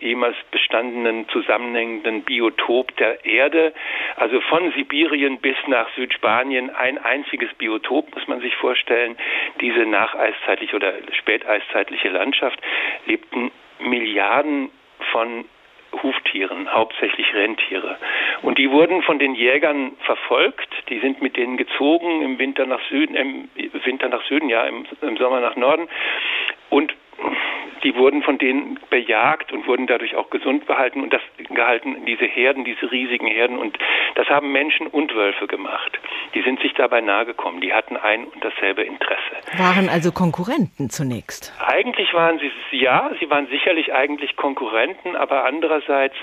jemals bestandenen zusammenhängenden Biotop der Erde, also von Sibirien bis nach Südspanien ein einziges Biotop, muss man sich vorstellen. Diese nacheiszeitliche oder späteiszeitliche Landschaft lebten Milliarden von Huftieren, hauptsächlich Rentiere. Und die wurden von den Jägern verfolgt. Die sind mit denen gezogen im Winter nach Süden, im Winter nach Süden, ja, im, im Sommer nach Norden. Und die wurden von denen bejagt und wurden dadurch auch gesund behalten und das gehalten, diese Herden, diese riesigen Herden. Und das haben Menschen und Wölfe gemacht. Die sind sich dabei nahegekommen. Die hatten ein und dasselbe Interesse. Waren also Konkurrenten zunächst? Eigentlich waren sie, ja, sie waren sicherlich eigentlich Konkurrenten, aber andererseits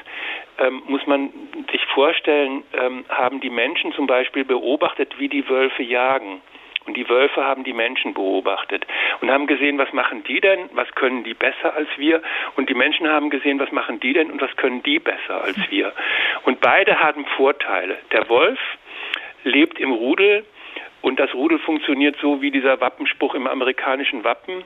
ähm, muss man sich vorstellen, ähm, haben die Menschen zum Beispiel beobachtet, wie die Wölfe jagen. Und die Wölfe haben die Menschen beobachtet und haben gesehen, was machen die denn, was können die besser als wir. Und die Menschen haben gesehen, was machen die denn und was können die besser als wir. Und beide haben Vorteile. Der Wolf lebt im Rudel Und das Rudel funktioniert so wie dieser Wappenspruch im amerikanischen Wappen,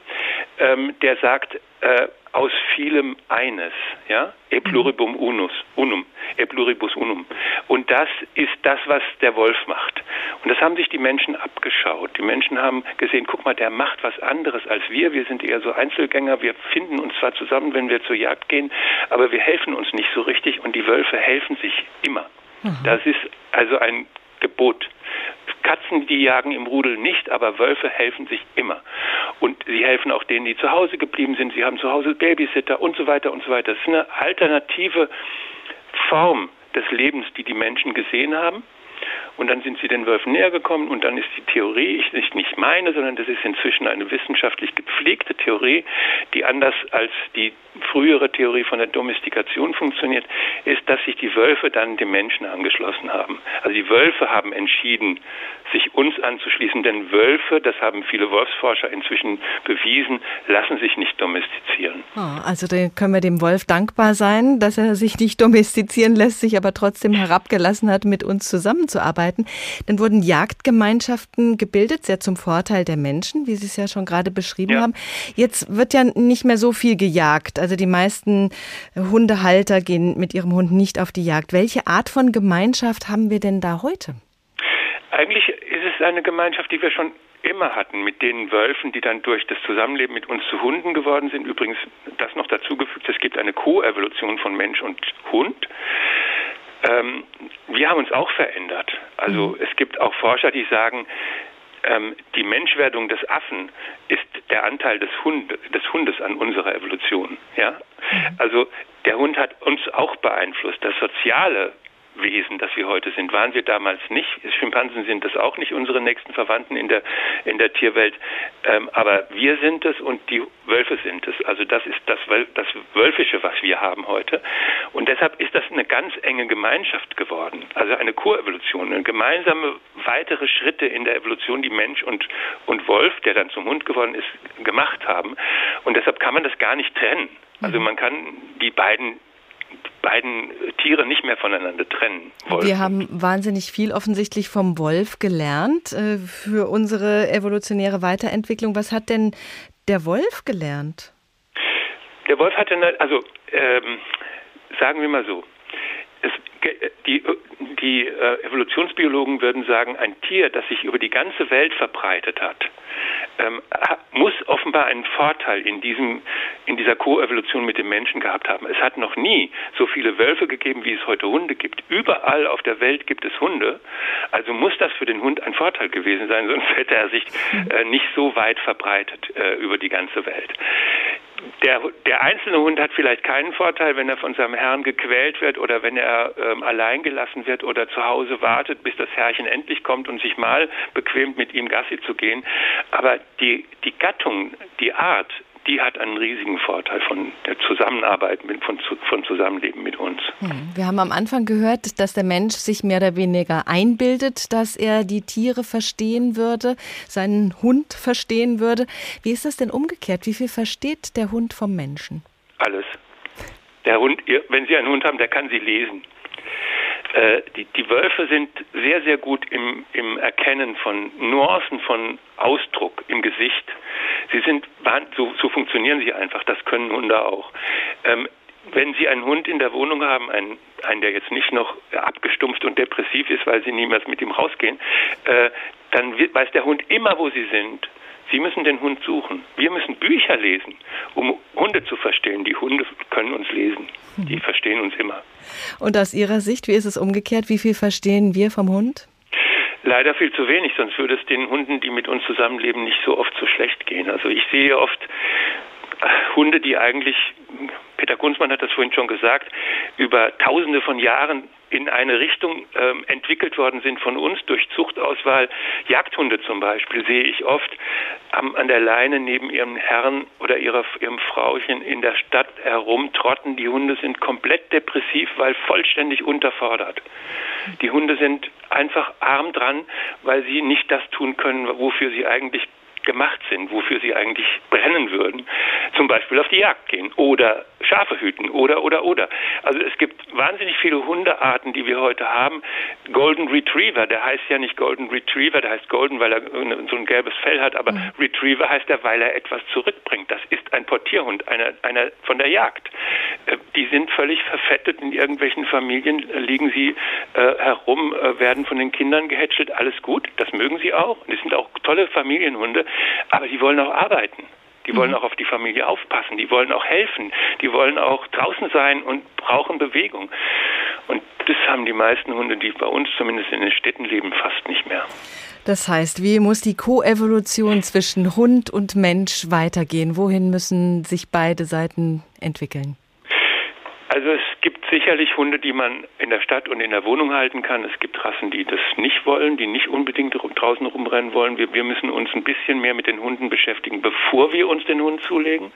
ähm, der sagt, äh, aus vielem eines, ja, e pluribum unus, unum, e pluribus unum. Und das ist das, was der Wolf macht. Und das haben sich die Menschen abgeschaut. Die Menschen haben gesehen, guck mal, der macht was anderes als wir. Wir sind eher so Einzelgänger. Wir finden uns zwar zusammen, wenn wir zur Jagd gehen, aber wir helfen uns nicht so richtig. Und die Wölfe helfen sich immer. Mhm. Das ist also ein Gebot. Katzen, die jagen im Rudel nicht, aber Wölfe helfen sich immer. Und sie helfen auch denen, die zu Hause geblieben sind. Sie haben zu Hause Babysitter und so weiter und so weiter. Das ist eine alternative Form des Lebens, die die Menschen gesehen haben. Und dann sind sie den Wölfen näher gekommen und dann ist die Theorie, ich nicht, nicht meine, sondern das ist inzwischen eine wissenschaftlich gepflegte Theorie, die anders als die frühere Theorie von der Domestikation funktioniert, ist, dass sich die Wölfe dann dem Menschen angeschlossen haben. Also die Wölfe haben entschieden, sich uns anzuschließen, denn Wölfe, das haben viele Wolfsforscher inzwischen bewiesen, lassen sich nicht domestizieren. Oh, also können wir dem Wolf dankbar sein, dass er sich nicht domestizieren lässt, sich aber trotzdem herabgelassen hat, mit uns zusammenzuarbeiten. Dann wurden Jagdgemeinschaften gebildet, sehr zum Vorteil der Menschen, wie Sie es ja schon gerade beschrieben ja. haben. Jetzt wird ja nicht mehr so viel gejagt. Also die meisten Hundehalter gehen mit ihrem Hund nicht auf die Jagd. Welche Art von Gemeinschaft haben wir denn da heute? Eigentlich ist es eine Gemeinschaft, die wir schon immer hatten mit den Wölfen, die dann durch das Zusammenleben mit uns zu Hunden geworden sind. Übrigens, das noch dazugefügt, es gibt eine Co-Evolution von Mensch und Hund. Ähm, wir haben uns auch verändert. Also mhm. es gibt auch Forscher, die sagen, ähm, die Menschwerdung des Affen ist der Anteil des, Hund, des Hundes an unserer Evolution. Ja? Mhm. Also der Hund hat uns auch beeinflusst. Das Soziale Wesen, das wir heute sind. Waren wir damals nicht. Schimpansen sind das auch nicht, unsere nächsten Verwandten in der, in der Tierwelt. Ähm, aber wir sind es und die Wölfe sind es. Also das ist das, das Wölfische, was wir haben heute. Und deshalb ist das eine ganz enge Gemeinschaft geworden. Also eine Koevolution, eine gemeinsame weitere Schritte in der Evolution, die Mensch und, und Wolf, der dann zum Hund geworden ist, gemacht haben. Und deshalb kann man das gar nicht trennen. Also man kann die beiden beiden Tiere nicht mehr voneinander trennen. Wolf. Wir haben wahnsinnig viel offensichtlich vom Wolf gelernt äh, für unsere evolutionäre Weiterentwicklung. Was hat denn der Wolf gelernt? Der Wolf hatte, also ähm, sagen wir mal so, die, die äh, Evolutionsbiologen würden sagen, ein Tier, das sich über die ganze Welt verbreitet hat, ähm, muss offenbar einen Vorteil in, diesem, in dieser Koevolution mit dem Menschen gehabt haben. Es hat noch nie so viele Wölfe gegeben, wie es heute Hunde gibt. Überall auf der Welt gibt es Hunde. Also muss das für den Hund ein Vorteil gewesen sein, <laughs> sonst hätte er sich äh, nicht so weit verbreitet äh, über die ganze Welt der, der einzelne Hund hat vielleicht keinen Vorteil, wenn er von seinem Herrn gequält wird oder wenn er ähm, allein gelassen wird oder zu Hause wartet, bis das Herrchen endlich kommt und sich mal bequemt mit ihm Gassi zu gehen. Aber die, die Gattung, die Art, die hat einen riesigen Vorteil von der Zusammenarbeit, mit, von, von Zusammenleben mit uns. Hm. Wir haben am Anfang gehört, dass der Mensch sich mehr oder weniger einbildet, dass er die Tiere verstehen würde, seinen Hund verstehen würde. Wie ist das denn umgekehrt? Wie viel versteht der Hund vom Menschen? Alles. Der Hund, wenn Sie einen Hund haben, der kann Sie lesen. Äh, die, die Wölfe sind sehr, sehr gut im, im Erkennen von Nuancen von Ausdruck im Gesicht. Sie sind, so, so funktionieren sie einfach, das können Hunde auch. Ähm, wenn Sie einen Hund in der Wohnung haben, einen, einen, der jetzt nicht noch abgestumpft und depressiv ist, weil Sie niemals mit ihm rausgehen, äh, dann wird, weiß der Hund immer, wo Sie sind. Sie müssen den Hund suchen. Wir müssen Bücher lesen, um Hunde zu verstehen. Die Hunde können uns lesen. Die verstehen uns immer. Und aus Ihrer Sicht, wie ist es umgekehrt? Wie viel verstehen wir vom Hund? Leider viel zu wenig, sonst würde es den Hunden, die mit uns zusammenleben, nicht so oft so schlecht gehen. Also ich sehe oft äh, Hunde, die eigentlich, Peter Kunzmann hat das vorhin schon gesagt, über tausende von Jahren in eine Richtung ähm, entwickelt worden sind von uns durch Zuchtauswahl. Jagdhunde zum Beispiel sehe ich oft am, an der Leine neben ihrem Herrn oder ihrer, ihrem Frauchen in der Stadt herumtrotten. Die Hunde sind komplett depressiv, weil vollständig unterfordert. Die Hunde sind einfach arm dran, weil sie nicht das tun können, wofür sie eigentlich gemacht sind, wofür sie eigentlich brennen würden, zum Beispiel auf die Jagd gehen oder Schafe hüten oder oder oder. Also es gibt wahnsinnig viele Hundearten, die wir heute haben. Golden Retriever, der heißt ja nicht Golden Retriever, der heißt Golden, weil er so ein gelbes Fell hat, aber mhm. Retriever heißt er, weil er etwas zurückbringt. Das ist ein Portierhund, einer, einer von der Jagd. Äh, die sind völlig verfettet in irgendwelchen Familien, äh, liegen sie äh, herum, äh, werden von den Kindern gehätschelt, alles gut, das mögen sie auch. Die sind auch tolle Familienhunde, aber die wollen auch arbeiten. Die wollen mhm. auch auf die Familie aufpassen, die wollen auch helfen, die wollen auch draußen sein und brauchen Bewegung. Und das haben die meisten Hunde, die bei uns zumindest in den Städten leben, fast nicht mehr. Das heißt, wie muss die Koevolution zwischen Hund und Mensch weitergehen? Wohin müssen sich beide Seiten entwickeln? Also es gibt sicherlich Hunde, die man in der Stadt und in der Wohnung halten kann. Es gibt Rassen, die das nicht wollen, die nicht unbedingt draußen rumrennen wollen. Wir, wir müssen uns ein bisschen mehr mit den Hunden beschäftigen, bevor wir uns den Hund zulegen.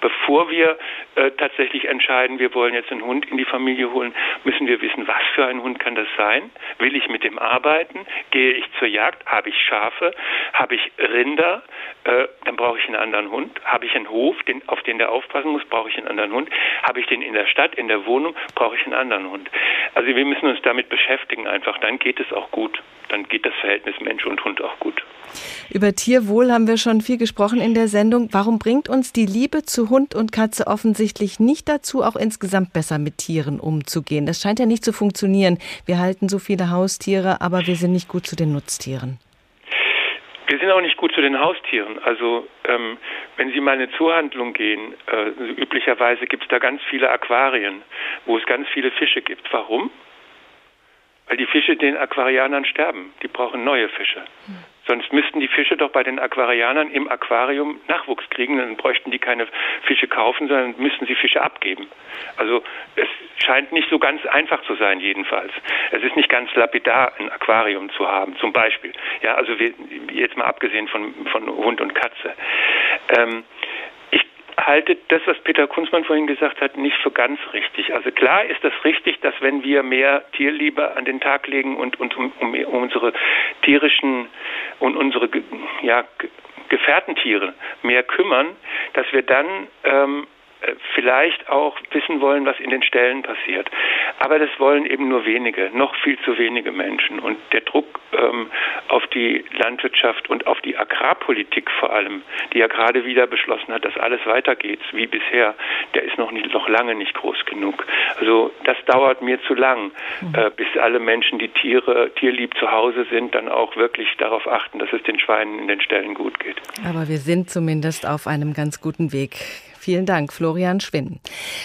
Bevor wir äh, tatsächlich entscheiden, wir wollen jetzt einen Hund in die Familie holen, müssen wir wissen, was für ein Hund kann das sein? Will ich mit dem arbeiten? Gehe ich zur Jagd? Habe ich Schafe? Habe ich Rinder? Äh, dann brauche ich einen anderen Hund. Habe ich einen Hof, den, auf den der aufpassen muss, brauche ich einen anderen Hund. Habe ich den in der Stadt, in der Wohnung, brauche ich einen anderen Hund. Also wir müssen uns damit beschäftigen einfach. Dann geht es auch gut. Dann geht das Verhältnis Mensch und Hund auch gut. Über Tierwohl haben wir schon viel gesprochen in der Sendung. Warum bringt uns die Liebe zu Hund und Katze offensichtlich nicht dazu, auch insgesamt besser mit Tieren umzugehen? Das scheint ja nicht zu funktionieren. Wir halten so viele Haustiere, aber wir sind nicht gut zu den Nutztieren. Wir sind auch nicht gut zu den Haustieren. Also ähm, wenn Sie mal in eine Zoohandlung gehen, äh, üblicherweise gibt es da ganz viele Aquarien, wo es ganz viele Fische gibt. Warum? Weil die Fische den Aquarianern sterben. Die brauchen neue Fische. Sonst müssten die Fische doch bei den Aquarianern im Aquarium Nachwuchs kriegen. Dann bräuchten die keine Fische kaufen, sondern müssten sie Fische abgeben. Also es scheint nicht so ganz einfach zu sein, jedenfalls. Es ist nicht ganz lapidar, ein Aquarium zu haben, zum Beispiel. Ja, also wir, jetzt mal abgesehen von, von Hund und Katze. Ähm, halte das, was Peter Kunzmann vorhin gesagt hat, nicht für ganz richtig. Also klar ist das richtig, dass wenn wir mehr Tierliebe an den Tag legen und uns um, um, um unsere tierischen und unsere ja, Gefährtentiere mehr kümmern, dass wir dann ähm, äh, vielleicht auch wissen wollen, was in den Ställen passiert. Aber das wollen eben nur wenige, noch viel zu wenige Menschen. Und der Druck ähm, auf die Landwirtschaft und auf die Agrarpolitik vor allem, die ja gerade wieder beschlossen hat, dass alles weitergeht wie bisher, der ist noch, nicht, noch lange nicht groß genug. Also das dauert mir zu lang, mhm. äh, bis alle Menschen, die Tiere, tierlieb zu Hause sind, dann auch wirklich darauf achten, dass es den Schweinen in den Ställen gut geht. Aber wir sind zumindest auf einem ganz guten Weg. Vielen Dank, Florian Schwinn.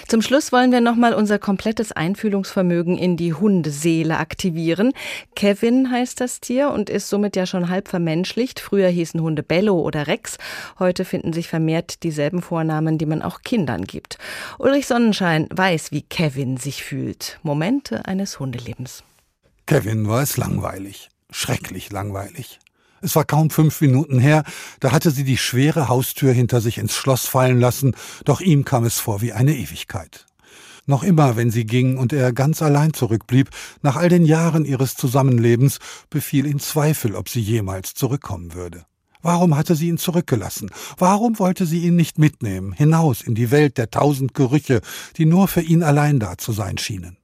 Zum Schluss wollen wir nochmal unser komplettes Einfühlungsvermögen in die Hundeseele aktivieren. Kevin heißt das Tier und ist somit ja schon halb vermenschlicht. Früher hießen Hunde Bello oder Rex. Heute finden sich vermehrt dieselben Vornamen, die man auch Kindern gibt. Ulrich Sonnenschein weiß, wie Kevin sich fühlt. Momente eines Hundelebens. Kevin war es langweilig. Schrecklich langweilig. Es war kaum fünf Minuten her, da hatte sie die schwere Haustür hinter sich ins Schloss fallen lassen, doch ihm kam es vor wie eine Ewigkeit. Noch immer, wenn sie ging und er ganz allein zurückblieb, nach all den Jahren ihres Zusammenlebens, befiel ihn Zweifel, ob sie jemals zurückkommen würde. Warum hatte sie ihn zurückgelassen? Warum wollte sie ihn nicht mitnehmen, hinaus in die Welt der tausend Gerüche, die nur für ihn allein da zu sein schienen?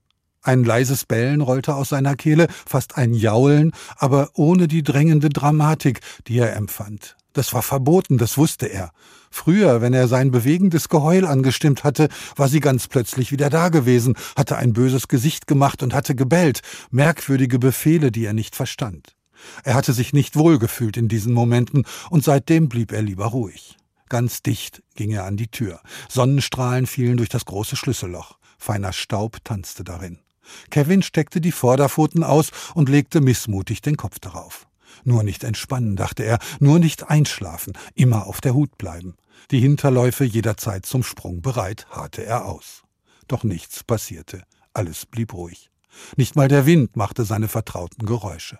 Ein leises Bellen rollte aus seiner Kehle, fast ein Jaulen, aber ohne die drängende Dramatik, die er empfand. Das war verboten, das wusste er. Früher, wenn er sein bewegendes Geheul angestimmt hatte, war sie ganz plötzlich wieder da gewesen, hatte ein böses Gesicht gemacht und hatte gebellt, merkwürdige Befehle, die er nicht verstand. Er hatte sich nicht wohlgefühlt in diesen Momenten, und seitdem blieb er lieber ruhig. Ganz dicht ging er an die Tür. Sonnenstrahlen fielen durch das große Schlüsselloch. Feiner Staub tanzte darin. Kevin steckte die Vorderpfoten aus und legte missmutig den Kopf darauf. Nur nicht entspannen, dachte er, nur nicht einschlafen, immer auf der Hut bleiben. Die Hinterläufe jederzeit zum Sprung bereit, harrte er aus. Doch nichts passierte, alles blieb ruhig. Nicht mal der Wind machte seine vertrauten Geräusche.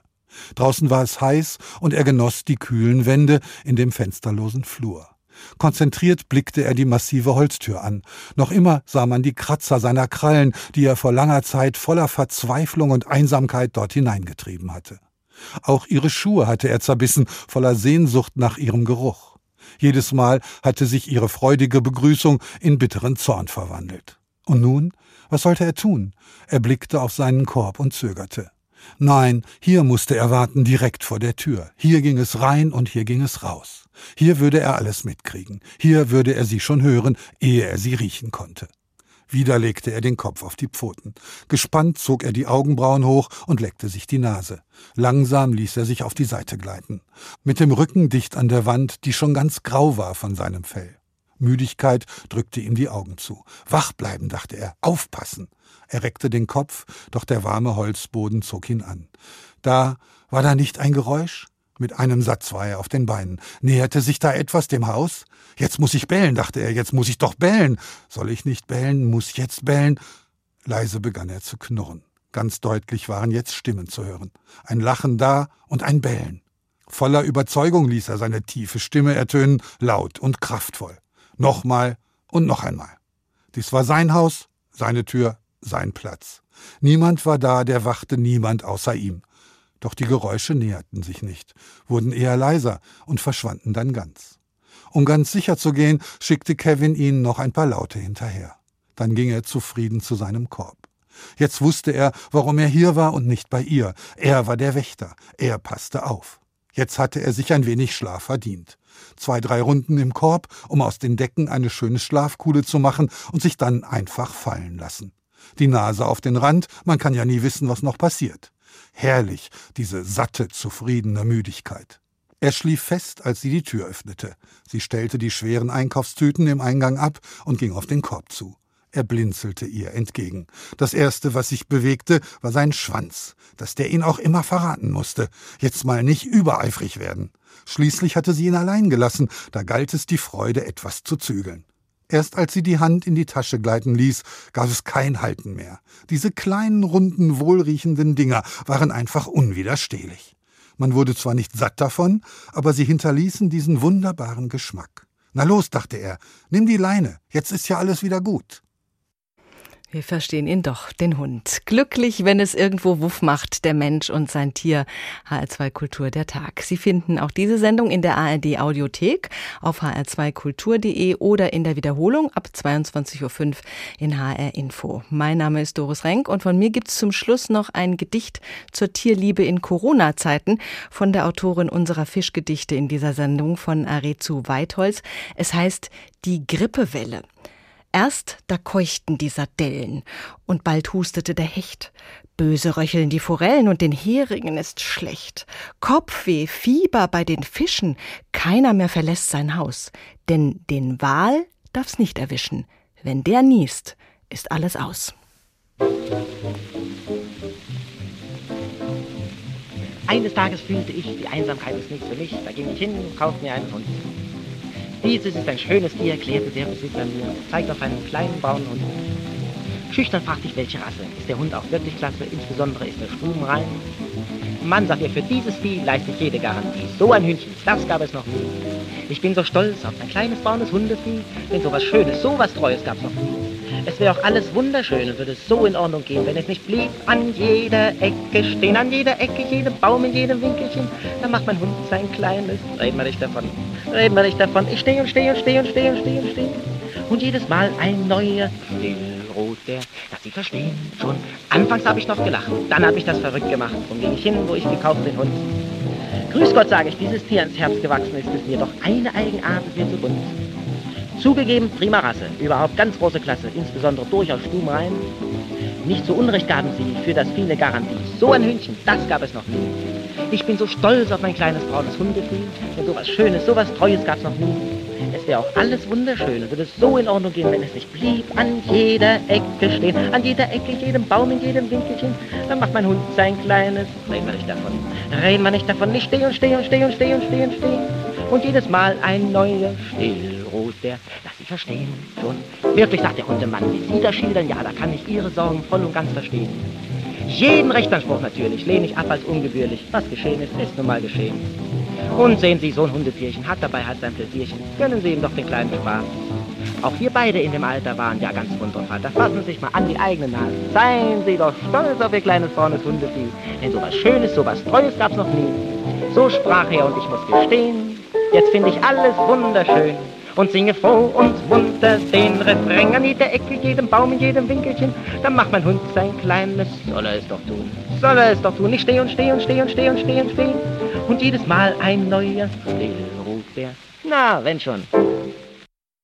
Draußen war es heiß und er genoss die kühlen Wände in dem fensterlosen Flur. Konzentriert blickte er die massive Holztür an. Noch immer sah man die Kratzer seiner Krallen, die er vor langer Zeit voller Verzweiflung und Einsamkeit dort hineingetrieben hatte. Auch ihre Schuhe hatte er zerbissen, voller Sehnsucht nach ihrem Geruch. Jedes Mal hatte sich ihre freudige Begrüßung in bitteren Zorn verwandelt. Und nun? Was sollte er tun? Er blickte auf seinen Korb und zögerte. Nein, hier musste er warten, direkt vor der Tür. Hier ging es rein und hier ging es raus. Hier würde er alles mitkriegen. Hier würde er sie schon hören, ehe er sie riechen konnte. Wieder legte er den Kopf auf die Pfoten. Gespannt zog er die Augenbrauen hoch und leckte sich die Nase. Langsam ließ er sich auf die Seite gleiten. Mit dem Rücken dicht an der Wand, die schon ganz grau war von seinem Fell. Müdigkeit drückte ihm die Augen zu. Wach bleiben, dachte er, aufpassen. Er reckte den Kopf, doch der warme Holzboden zog ihn an. Da war da nicht ein Geräusch? Mit einem Satz war er auf den Beinen. Näherte sich da etwas dem Haus? Jetzt muss ich bellen, dachte er, jetzt muss ich doch bellen. Soll ich nicht bellen, muss jetzt bellen? Leise begann er zu knurren. Ganz deutlich waren jetzt Stimmen zu hören. Ein Lachen da und ein Bellen. Voller Überzeugung ließ er seine tiefe Stimme ertönen, laut und kraftvoll. Nochmal und noch einmal. Dies war sein Haus, seine Tür, sein Platz. Niemand war da, der wachte, niemand außer ihm. Doch die Geräusche näherten sich nicht, wurden eher leiser und verschwanden dann ganz. Um ganz sicher zu gehen, schickte Kevin ihnen noch ein paar Laute hinterher. Dann ging er zufrieden zu seinem Korb. Jetzt wusste er, warum er hier war und nicht bei ihr. Er war der Wächter, er passte auf. Jetzt hatte er sich ein wenig Schlaf verdient. Zwei, drei Runden im Korb, um aus den Decken eine schöne Schlafkuhle zu machen und sich dann einfach fallen lassen. Die Nase auf den Rand, man kann ja nie wissen, was noch passiert. Herrlich, diese satte, zufriedene Müdigkeit. Er schlief fest, als sie die Tür öffnete. Sie stellte die schweren Einkaufstüten im Eingang ab und ging auf den Korb zu. Er blinzelte ihr entgegen. Das erste, was sich bewegte, war sein Schwanz, dass der ihn auch immer verraten musste. Jetzt mal nicht übereifrig werden. Schließlich hatte sie ihn allein gelassen, da galt es die Freude, etwas zu zügeln. Erst als sie die Hand in die Tasche gleiten ließ, gab es kein Halten mehr. Diese kleinen, runden, wohlriechenden Dinger waren einfach unwiderstehlich. Man wurde zwar nicht satt davon, aber sie hinterließen diesen wunderbaren Geschmack. Na los, dachte er, nimm die Leine, jetzt ist ja alles wieder gut. Wir verstehen ihn doch, den Hund. Glücklich, wenn es irgendwo Wuff macht, der Mensch und sein Tier. HR2 Kultur der Tag. Sie finden auch diese Sendung in der ARD Audiothek auf hr2kultur.de oder in der Wiederholung ab 22.05 Uhr in HR Info. Mein Name ist Doris Renk und von mir gibt's zum Schluss noch ein Gedicht zur Tierliebe in Corona-Zeiten von der Autorin unserer Fischgedichte in dieser Sendung von Arezu Weitholz. Es heißt Die Grippewelle. Erst da keuchten die Sardellen und bald hustete der Hecht. Böse röcheln die Forellen und den Heringen ist schlecht. Kopfweh, Fieber bei den Fischen, keiner mehr verlässt sein Haus. Denn den Wal darf's nicht erwischen. Wenn der niest, ist alles aus. Eines Tages fühlte ich, die Einsamkeit ist nichts für mich. Da ging ich hin und kaufte mir einen Hund. Dieses ist ein schönes Tier, erklärte der Besitzer mir, zeigt auf einen kleinen braunen Hund. Schüchtern fragte ich, welche Rasse. Ist der Hund auch wirklich klasse? Insbesondere ist er stubenrein. Mann, sagt er, für dieses Vieh leiste ich jede Garantie. So ein Hündchen, das gab es noch nie. Ich bin so stolz auf ein kleines braunes Hundevieh, denn so was Schönes, so was Treues gab's noch nie. Es wäre auch alles wunderschön und würde so in Ordnung gehen, wenn es nicht blieb an jeder Ecke stehen, an jeder Ecke, jedem Baum, in jedem Winkelchen. Da macht mein Hund sein kleines. Reden wir nicht davon. Reden wir nicht davon. Ich stehe und stehe und stehe und stehe und stehe und stehe. Und jedes Mal ein neuer Stillrot, der, dass Sie verstehen, schon. Anfangs habe ich noch gelacht, dann habe ich das verrückt gemacht. Und ging ich hin, wo ich gekauft den Hund. Grüß Gott, sage ich, dieses Tier ans Herz gewachsen ist es mir, doch eine Eigenart ist mir zu bunt. Zugegeben, prima Rasse, überhaupt ganz große Klasse, insbesondere durchaus stubenrein. Nicht zu Unrecht gaben sie für das viele Garantie. So ein Hündchen, das gab es noch nie. Ich bin so stolz auf mein kleines braunes Hundevieh, denn sowas Schönes, sowas Treues gab's noch nie. Es wäre auch alles wunderschön und würde so in Ordnung gehen, wenn es nicht blieb an jeder Ecke stehen, an jeder Ecke, jedem Baum, in jedem Winkelchen. Dann macht mein Hund sein kleines, reden wir nicht davon, reden wir nicht davon, ich stehe und stehe und stehe und stehe und jedes Mal ein neuer Still Rot, der, dass Sie verstehen, schon. Wirklich, sagt der Hundemann, wie Sie das schildern, ja, da kann ich Ihre Sorgen voll und ganz verstehen. Jeden Rechtsanspruch natürlich lehne ich ab als ungebührlich. Was geschehen ist, ist nun mal geschehen. Und sehen Sie, so ein Hundetierchen hat dabei halt sein Pläsierchen. Gönnen Sie ihm doch den kleinen Spaß. Auch wir beide in dem Alter waren ja ganz wundervoll. Da fassen Sie sich mal an die eigene Nase. Seien Sie doch stolz auf Ihr kleines braunes Hundevieh. Denn sowas Schönes, sowas Treues gab's noch nie. So sprach er und ich muss gestehen, Jetzt finde ich alles wunderschön und singe froh und munter den Refrain an jeder Ecke, jedem Baum, in jedem Winkelchen. Dann macht mein Hund sein kleines, soll er es doch tun, soll er es doch tun. Ich stehe und stehe und stehe und stehe und stehe und stehe und jedes Mal ein neuer Still ruft er. Na, wenn schon.